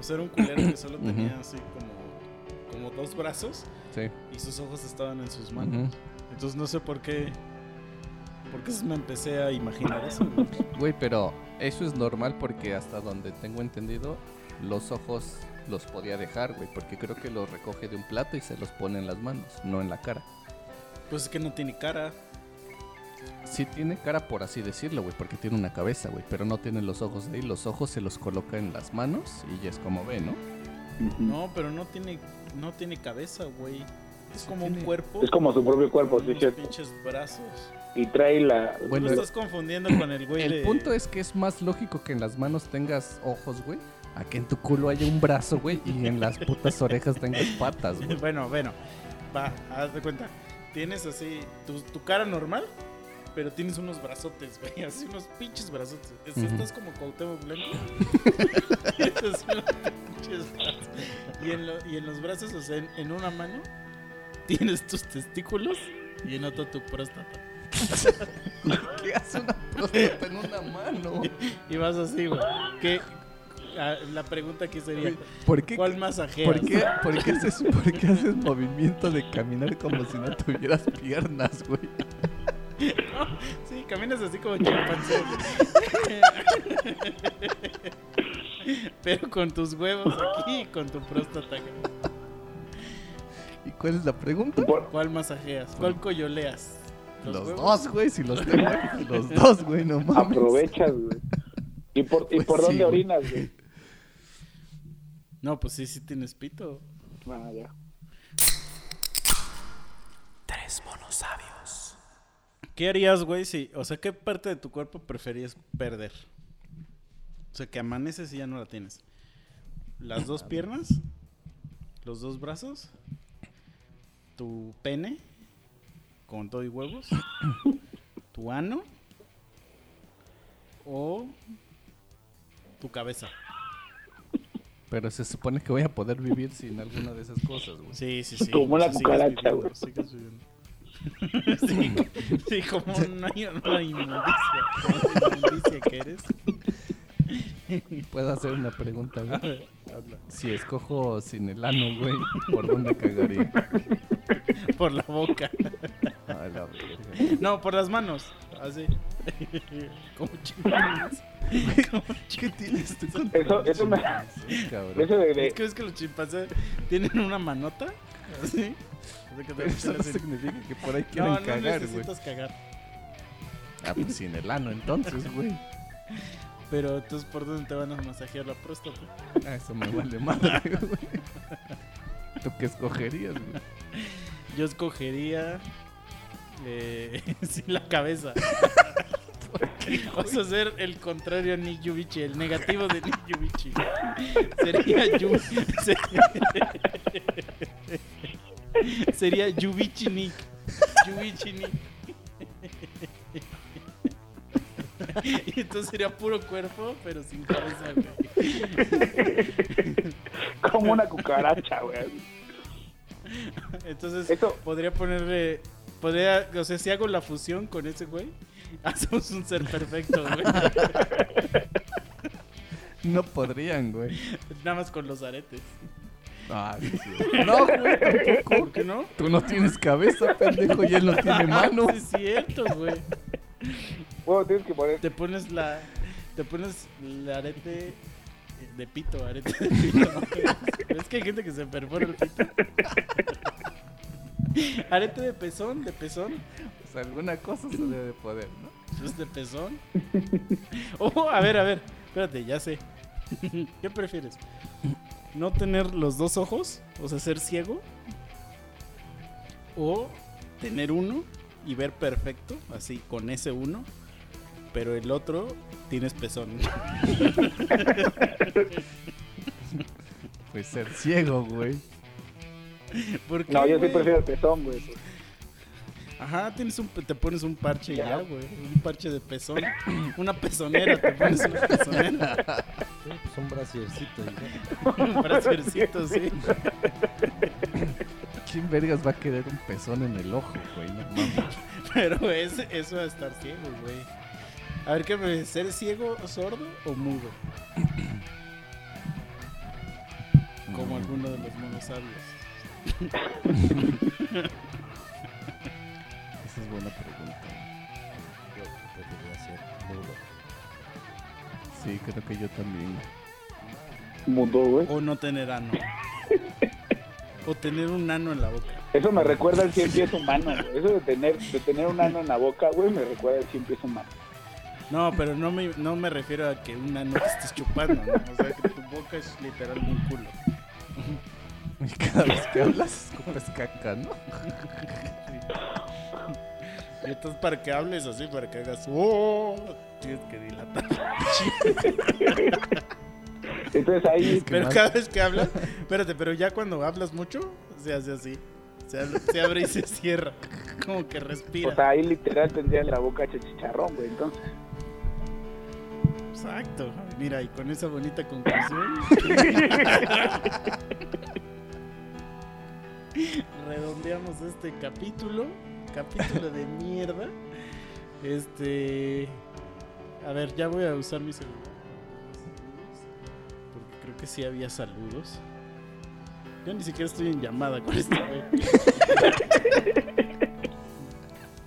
Sea, era un culero que solo [COUGHS] tenía así como, como dos brazos Sí. y sus ojos estaban en sus manos. Entonces no sé por qué. ¿Por qué me empecé a imaginar eso? [LAUGHS] Güey, pero eso es normal porque hasta donde tengo entendido, los ojos los podía dejar, güey. Porque creo que los recoge de un plato y se los pone en las manos, no en la cara. Pues es que no tiene cara. Sí tiene cara, por así decirlo, güey, porque tiene una cabeza, güey. Pero no tiene los ojos de ahí. Los ojos se los coloca en las manos y ya es como ve, ¿no? No, pero no tiene, no tiene cabeza, güey. Es Sí como un cuerpo. Es como su propio cuerpo, sí, cierto. pinches brazos. Y trae la... Bueno, Lo estás confundiendo con el güey El de- punto es que es más lógico que en las manos tengas ojos, güey, a que en tu culo haya un brazo, güey, y en las putas orejas tengas patas, güey. [LAUGHS] Bueno, bueno. Va, haz de cuenta. Tienes así tu, tu cara normal, pero tienes unos brazotes, güey. Así unos pinches brazotes. Es-. Estás como Cuauhtémoc Blanco. [LAUGHS] Y en, lo- y en los brazos, o sea, en, en una mano, tienes tus testículos y en otra tu próstata. [LAUGHS] ¿Qué hace una próstata en una mano? Y vas así, güey. ¿Qué? La pregunta aquí sería: ¿Por qué, ¿cuál masajeas? ¿por qué, por qué haces, por qué haces movimiento de caminar como si no tuvieras piernas, güey? [LAUGHS] Sí, caminas así como chimpancé. [LAUGHS] Pero con tus huevos aquí y con tu próstata. ¿Y cuál es la pregunta? ¿Cuál masajeas? ¿Cuál coyoleas? Los, dos, güey, si los tengo los dos, güey, no mames. aprovechas, güey. ¿Y por, ¿y Pues por sí, dónde orinas, güey? No, pues sí, sí tienes pito. Ah, ya. Tres monos sabios. ¿Qué harías, güey, si... O sea, ¿qué parte de tu cuerpo preferías perder? O sea, que amaneces y ya no la tienes. ¿Las dos piernas? ¿Los dos brazos? ¿Tu pene? ¿Con todo y huevos? ¿Tu ano? ¿O tu cabeza? Pero se supone que voy a poder vivir sin alguna de esas cosas, güey. Sí, sí, sí. Como una sigues cucaracha, viviendo, güey. sigues viviendo. sí, [LAUGHS] sí, como una, una inmundicia. Como la inmundicia que eres. ¿Puedo hacer una pregunta, A güey? ver, habla. Si escojo sin el ano, güey, ¿por dónde cagaría? Por la boca. A la. No, por las manos. Así. [LAUGHS] Como chimpancés. ¿Qué tienes tú con Eso, eso me... Sí, cabrón? Eso de, de- Es que ves que los chimpancés tienen una manota. Así. O sea, que te- eso no hacen- significa que por ahí quieren No, no cagar, güey. necesitas cagar. Ah, pues sin el ano entonces, güey. Pero entonces, ¿por dónde te van a masajear la próstata? Ah, eso me vale madre, güey. ¿Tú qué escogerías, güey? Yo escogería. Eh, [LAUGHS] sin la cabeza. [LAUGHS] Vas a ser el contrario a Nick Yubichi, el negativo de Nick Yubichi. [LAUGHS] Sería Yu... [LAUGHS] Sería Yubichi Nick. Yubichi Nick. Y entonces sería puro cuerpo, pero sin cabeza. Como una cucaracha, güey. Entonces, Esto... podría ponerle. Podría, o sea, si hago la fusión con ese güey, [LAUGHS] hacemos un ser perfecto, güey. [LAUGHS] No podrían, güey. Nada más con los aretes. Ah, sí, sí. [LAUGHS] No, güey, tampoco. ¿Por qué no? Tú no tienes cabeza, pendejo, y él no tiene mano. Sí, es cierto, güey. Bueno, tienes que poner. Te pones la. Te pones el arete de pito, arete de pito. es que hay gente que se perfora el pito. [LAUGHS] Arete de pezón, de pezón. Sea, alguna cosa se debe de poder, ¿no? Es de pezón. [LAUGHS] Oh, a ver, a ver. Espérate, ya sé. [LAUGHS] ¿Qué prefieres? ¿No tener los dos ojos? O sea, ser ciego. O tener uno y ver perfecto, así con ese uno. Pero el otro tienes pezón. Pues ser ciego, güey. [LAUGHS] ¿Por qué, No, yo sí güey? prefiero el pezón, güey. Ajá, tienes un, te pones un parche y ya, güey. Un parche de pezón. [LAUGHS] Una pezonera, te pones una pezonera. Sí, pues un brasiercito. [LAUGHS] Un brasiercito, sí. ¿Quién vergas va a querer un pezón en el ojo, güey? No mames. Pero es, eso va a estar ciego, güey. A ver, ¿qué prefieres? ¿Ser ciego, sordo o mudo? [CLEARS THROAT] Como alguno de los monos sabios. Esa es buena pregunta. Yo preferiría ser mudo. Sí, creo que yo también. Mudo, güey. O no tener ano. O tener un ano en la boca. Eso me recuerda al cien pies humano, güey. Eso de tener, de tener un ano en la boca, güey, me recuerda al cien pies humano. No, pero no me, no me refiero a que un ano que estés chupando, ¿no? O sea, que tu boca es literal un culo. [LAUGHS] Y cada vez que hablas, escupes caca, ¿no? Y entonces para que hables así, para que hagas ¡Oh! Tienes que dilatar. [LAUGHS] Entonces ahí, que Pero cada vez que hablas, espérate, pero ya cuando hablas mucho, se hace así. Se, abre- se abre y se cierra. Como que respira. o sea, ahí literal tendría la boca hecha chicharrón, güey. Entonces, Exacto. Mira, y con esa bonita conclusión. [LAUGHS] [LAUGHS] redondeamos este capítulo. Capítulo de mierda. Este. A ver, ya voy a usar mi celular. Porque creo que sí había saludos. Yo ni siquiera estoy en llamada con este güey.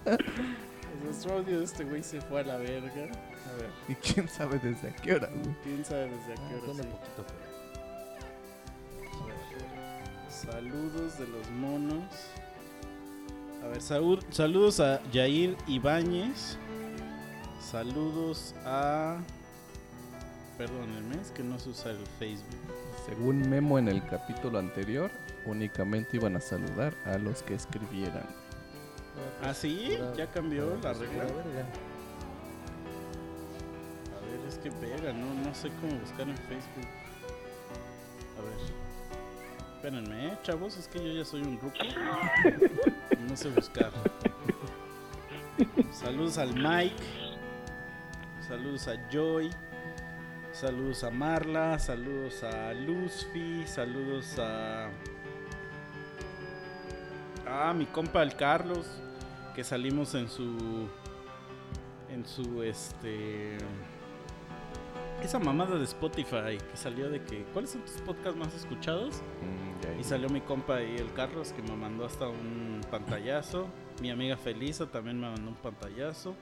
[LAUGHS] Nuestro audio de este güey se fue a la verga. A ver. Y quién sabe desde a qué hora, güey. ¿Quién sabe desde a qué Ah, hora? ponle sí? poquito. Saludos de los monos. A ver, saúl- saludos a Jair Ibáñez. Saludos a. Perdónenme, es que no se usa el Facebook. Según Memo en el capítulo anterior, únicamente iban a saludar a los que escribieran. ¿Ah, sí? ¿Ya cambió pura- la regla? A ver, es que pega, no, no sé cómo buscar en Facebook. A ver. Espérenme, ¿eh, chavos, es que yo ya soy un y no sé buscar. Saludos al Mike. Saludos a Joy. Saludos a Marla. Saludos a Luzfi. Saludos a. Ah, mi compa el Carlos. Que salimos en su. En su este. Esa mamada de Spotify que salió de que. ¿Cuáles son tus podcasts más escuchados? Mm, ya, Y salió mi compa ahí, el Carlos, que me mandó hasta un pantallazo. Mi amiga Felisa también me mandó un pantallazo.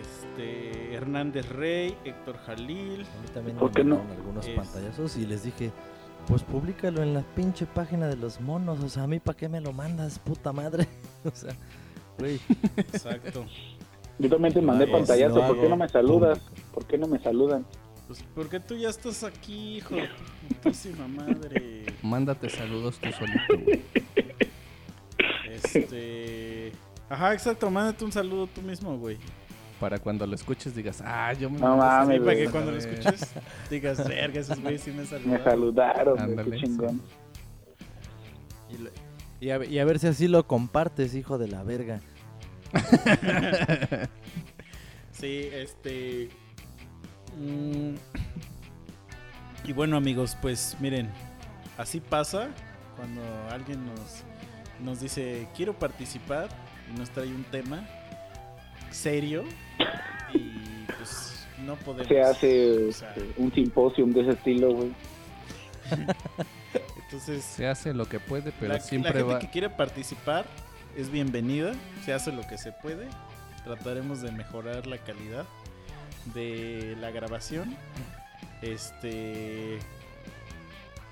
Este. Hernández Rey, Héctor Jalil. A mí también ¿Por me qué no? mandaron algunos Es- pantallazos y les dije, pues públicalo en la pinche página de los monos. O sea, a mí para qué me lo mandas, puta madre. [LAUGHS] o sea, güey. [LAUGHS] Exacto. Yo también te mandé pantallazo. ¿Por qué no me saludas? público. ¿Por qué no me saludan? Pues porque tú ya estás aquí, hijo. de [LAUGHS] Putísima madre. Mándate saludos tú solito, güey. Este. Ajá, exacto. Mándate un saludo tú mismo, güey. Para cuando lo escuches digas, ah, yo me No mames, para que cuando lo escuches digas, verga, esos güeyes sí me Me saludaron. saludaron, güey. Ándale, Qué sí. chingón. Y, lo- y a, ver- y a ver si así lo compartes, hijo de la verga. [LAUGHS] Sí, este. mm, Y bueno, amigos, pues miren, así pasa cuando alguien nos, nos dice quiero participar y nos trae un tema serio y pues no podemos. Se hace o sea, este, un simposio de ese estilo, güey. [LAUGHS] entonces, Se hace lo que puede, pero la, siempre la gente va. que quiere participar es bienvenida, se hace lo que se puede. Trataremos de mejorar la calidad de la grabación. Este.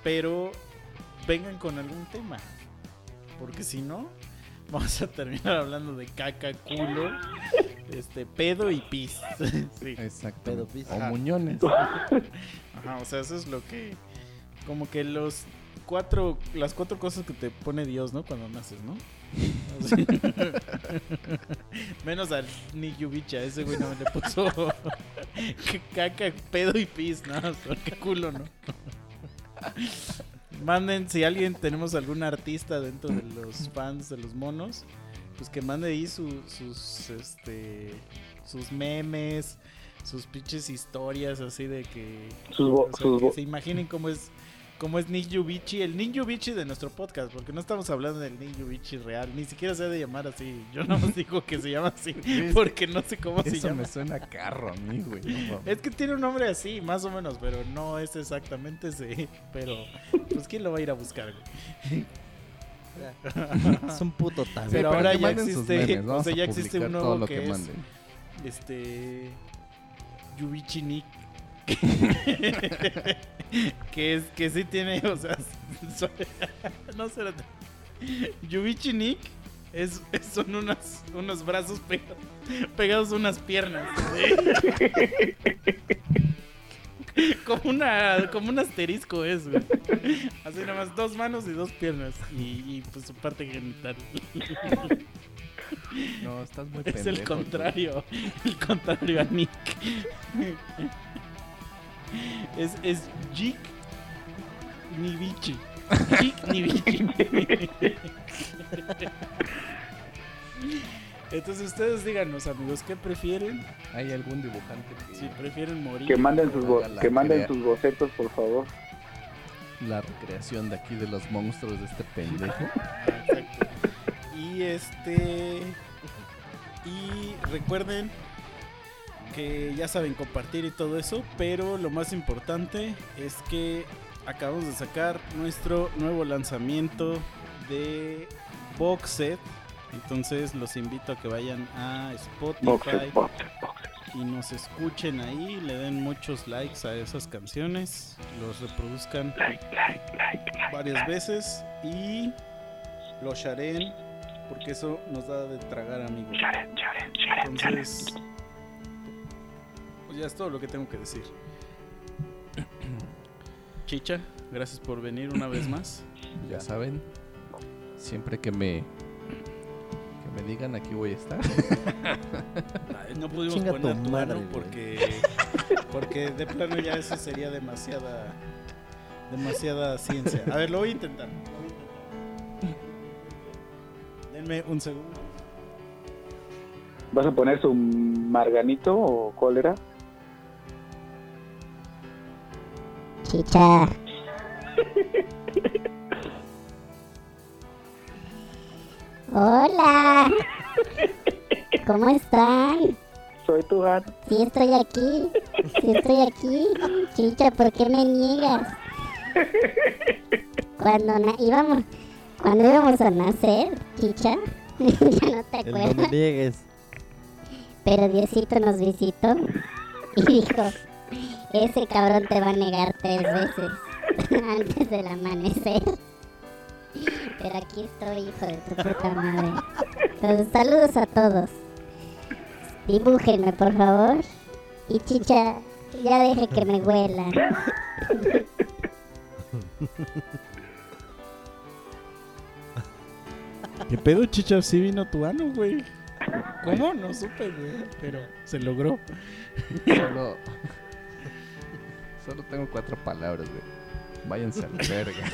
Pero vengan con algún tema. Porque si no, vamos a terminar hablando de caca, culo, este, pedo y pis. sí. Exacto. Pedo pis. O Ajá. muñones. Ajá, o sea, eso es lo que. Como que los cuatro. Las cuatro cosas que te pone Dios, ¿no? Cuando naces, ¿no? [LAUGHS] Menos al Nick Yubicha, ese güey no le puso. [LAUGHS] caca, pedo y pis, ¿no? Qué culo, ¿no? Manden, si alguien tenemos algún artista dentro de los fans de los monos, pues que mande ahí su- sus este sus memes, sus pinches historias así de que Sus, o sea, sus que se imaginen cómo es cómo es Nick Yubichi, el Nick Yubichi de nuestro podcast, porque no estamos hablando del Nick Yubichi real, ni siquiera se ha de llamar así. Yo no [LAUGHS] os digo que se llama así, porque no sé cómo se Eso llama. me suena a carro a mí, güey. no. Es que tiene un nombre así, más o menos, pero no es exactamente ese. [LAUGHS] Pero, pues, ¿quién lo va a ir a buscar? güey? [LAUGHS] Es un puto tan. Pero pero ahora ya existe- o sea, ya existe un nuevo que que es-. Este. Yubichi Nick. [LAUGHS] que es que sí tiene, o sea, [LAUGHS] [LAUGHS] no sé. Yubichi Nick es, son unas, unos brazos pegados, pegados a unas piernas. como una como un asterisco es, güey. Así nada más dos manos y dos piernas y, y, pues su parte genital. No, estás muy Es el contrario. El contrario a Nick. [LAUGHS] Es, es Jik Nibichi. Jik [LAUGHS] Nibichi. [LAUGHS] Entonces ustedes díganos amigos, ¿qué prefieren? ¿Hay algún dibujante que Si prefieren morir. que manden sus, bo- que manden sus bocetos, por favor. la recreación de aquí de los monstruos de este pendejo? Ah, exacto. Y este. Y recuerden que ya saben compartir y todo eso, pero lo más importante es que acabamos de sacar nuestro nuevo lanzamiento de box set. Entonces los invito a que vayan a Spotify Boxes, boxes, boxes. y nos escuchen ahí, le den muchos likes a esas canciones, los reproduzcan Like, like, like, like. varias veces y lo sharen porque eso nos da de tragar amigos. Sharen, sharen, sharen, sharen. Entonces, pues ya es todo lo que tengo que decir. [CLEARS THROAT] Chicha, gracias por venir una vez más. [CLEARS THROAT] Ya saben, siempre que me que me digan aquí voy a estar. [LAUGHS] No pudimos Chinga poner tu tu madre, mano porque porque de plano ya eso sería demasiada demasiada ciencia. A ver, lo voy a intentar. lo voy a intentar. Denme un segundo. ¿Vas a poner su marganito o cuál era? Chicha. Hola. ¿Cómo están? Soy tu gato. Sí estoy aquí. Sí estoy aquí. Chicha, ¿por qué me niegas? Cuando na- íbamos, cuando íbamos a nacer, Chicha, [LAUGHS] ya no te El no me acuerdas, niegues. pero Diosito nos visitó y dijo, ese cabrón te va a negar tres veces [LAUGHS] antes del amanecer. Pero aquí estoy, hijo de tu puta madre. Entonces, saludos a todos. Dibújenme, por favor. Y chicha, ya deje que me huela. ¿Qué pedo, chicha? Sí vino tu ano, güey. ¿Cómo? No supe, güey. Pero se logró. Solo Solo tengo cuatro palabras, güey. Váyanse a la [LAUGHS] verga.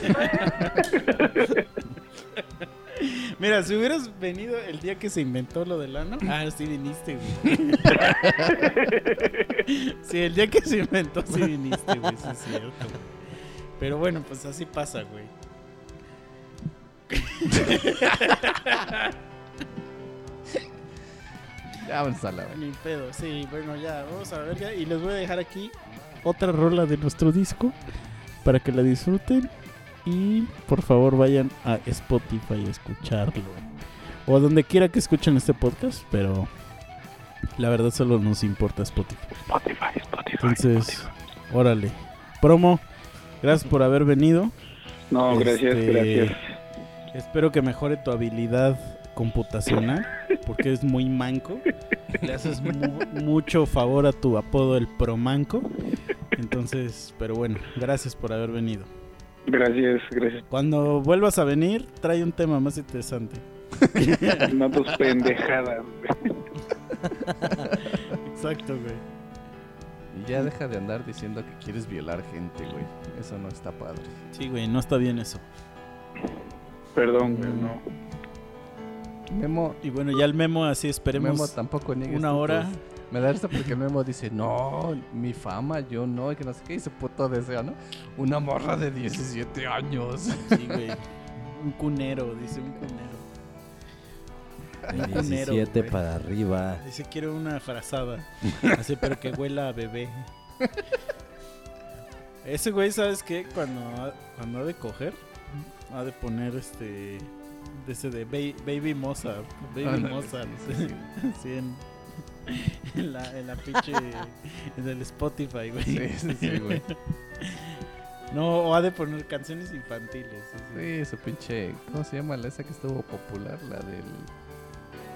Mira, si hubieras venido el día que se inventó lo del ano. Ah, sí viniste, güey. [LAUGHS] sí, el día que se inventó, sí viniste, güey. Sí, es cierto. güey. Pero bueno, pues así pasa, güey. [LAUGHS] Ya vamos a la verga. Ni pedo. Sí, bueno, ya, vamos a ver. ya, Y les voy a dejar aquí otra rola de nuestro disco para que la disfruten. Y por favor vayan a Spotify a escucharlo. O a donde quiera que escuchen este podcast, pero la verdad solo nos importa Spotify. Spotify, Spotify. Entonces, órale. Promo, gracias por haber venido. No, gracias, Este, gracias. Espero que mejore tu habilidad computacional, porque es muy manco. Le haces mu- mucho favor a tu apodo el Promanco. Entonces, pero bueno, gracias por haber venido. Gracias, gracias. Cuando vuelvas a venir, trae un tema más interesante. No tus pendejadas. güey. Exacto, güey. Y ya deja de andar diciendo que quieres violar gente, güey. Eso no está padre. Sí, güey, no está bien eso. Perdón, güey, no. Memo, Y bueno, ya el memo así esperemos Memo tampoco niegues una hora. tus- Me da risa porque Memo dice, no, mi fama, yo no, y que no sé qué, y su puto deseo, ¿no? Una morra de 17 años. Sí, güey. [LAUGHS] Un cunero, dice un cunero. De Un cunero, 17 güey. para arriba. Dice quiero una frazada. Así, pero que huela a bebé. Ese güey, ¿sabes qué? Cuando ha, cuando ha de coger, ha de poner este. De ese de ba- Baby Mozart. Baby Mozart. sí, sí, Sí, [LAUGHS] en, en la, en la pinche. En el Spotify, güey. Sí, sí, sí, güey. No, o ha de poner canciones infantiles. sí, su pinche, ¿cómo se llama la esa que estuvo popular? La del...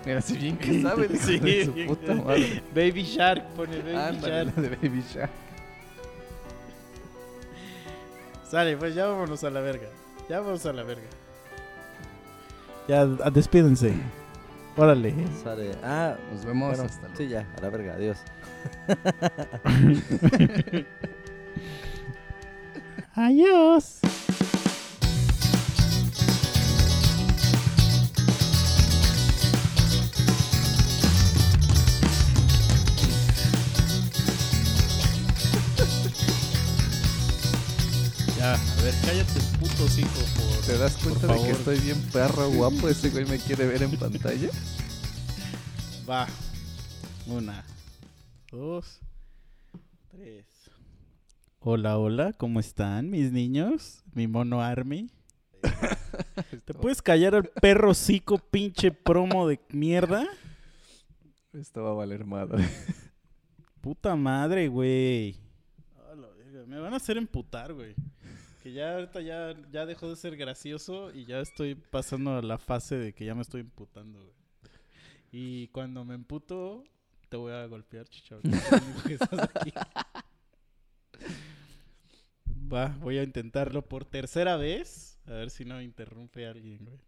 Mira, si bien que [LAUGHS] sabe de, Sí, de su puta madre. Baby Shark, pone Baby Ándale, Shark. la de Baby Shark. Sale, pues ya vámonos a la verga. Ya vamos a la verga. Ya, a- despídense. Órale. Sale. Ah, Nos vemos bueno, hasta luego. sí, ya, a la verga, adiós. [LAUGHS] Adiós. Ya, a ver, cállate, putos hijo, por... ¿Te das cuenta de que estoy bien perro guapo? Ese güey me quiere ver en pantalla. Va. Una, dos, tres. Hola, hola, ¿cómo están mis niños? Mi mono Army. [LAUGHS] ¿Te puedes callar al perro hocico, pinche promo de mierda? Esto va a valer madre. Puta madre, güey. Me van a hacer emputar, güey. Que ya ahorita ya, ya dejó de ser gracioso y ya estoy pasando a la fase de que ya me estoy emputando, güey. Y cuando me emputo, te voy a golpear, [LAUGHS] aquí. Va, voy a intentarlo por tercera vez. A ver si no me interrumpe alguien, güey.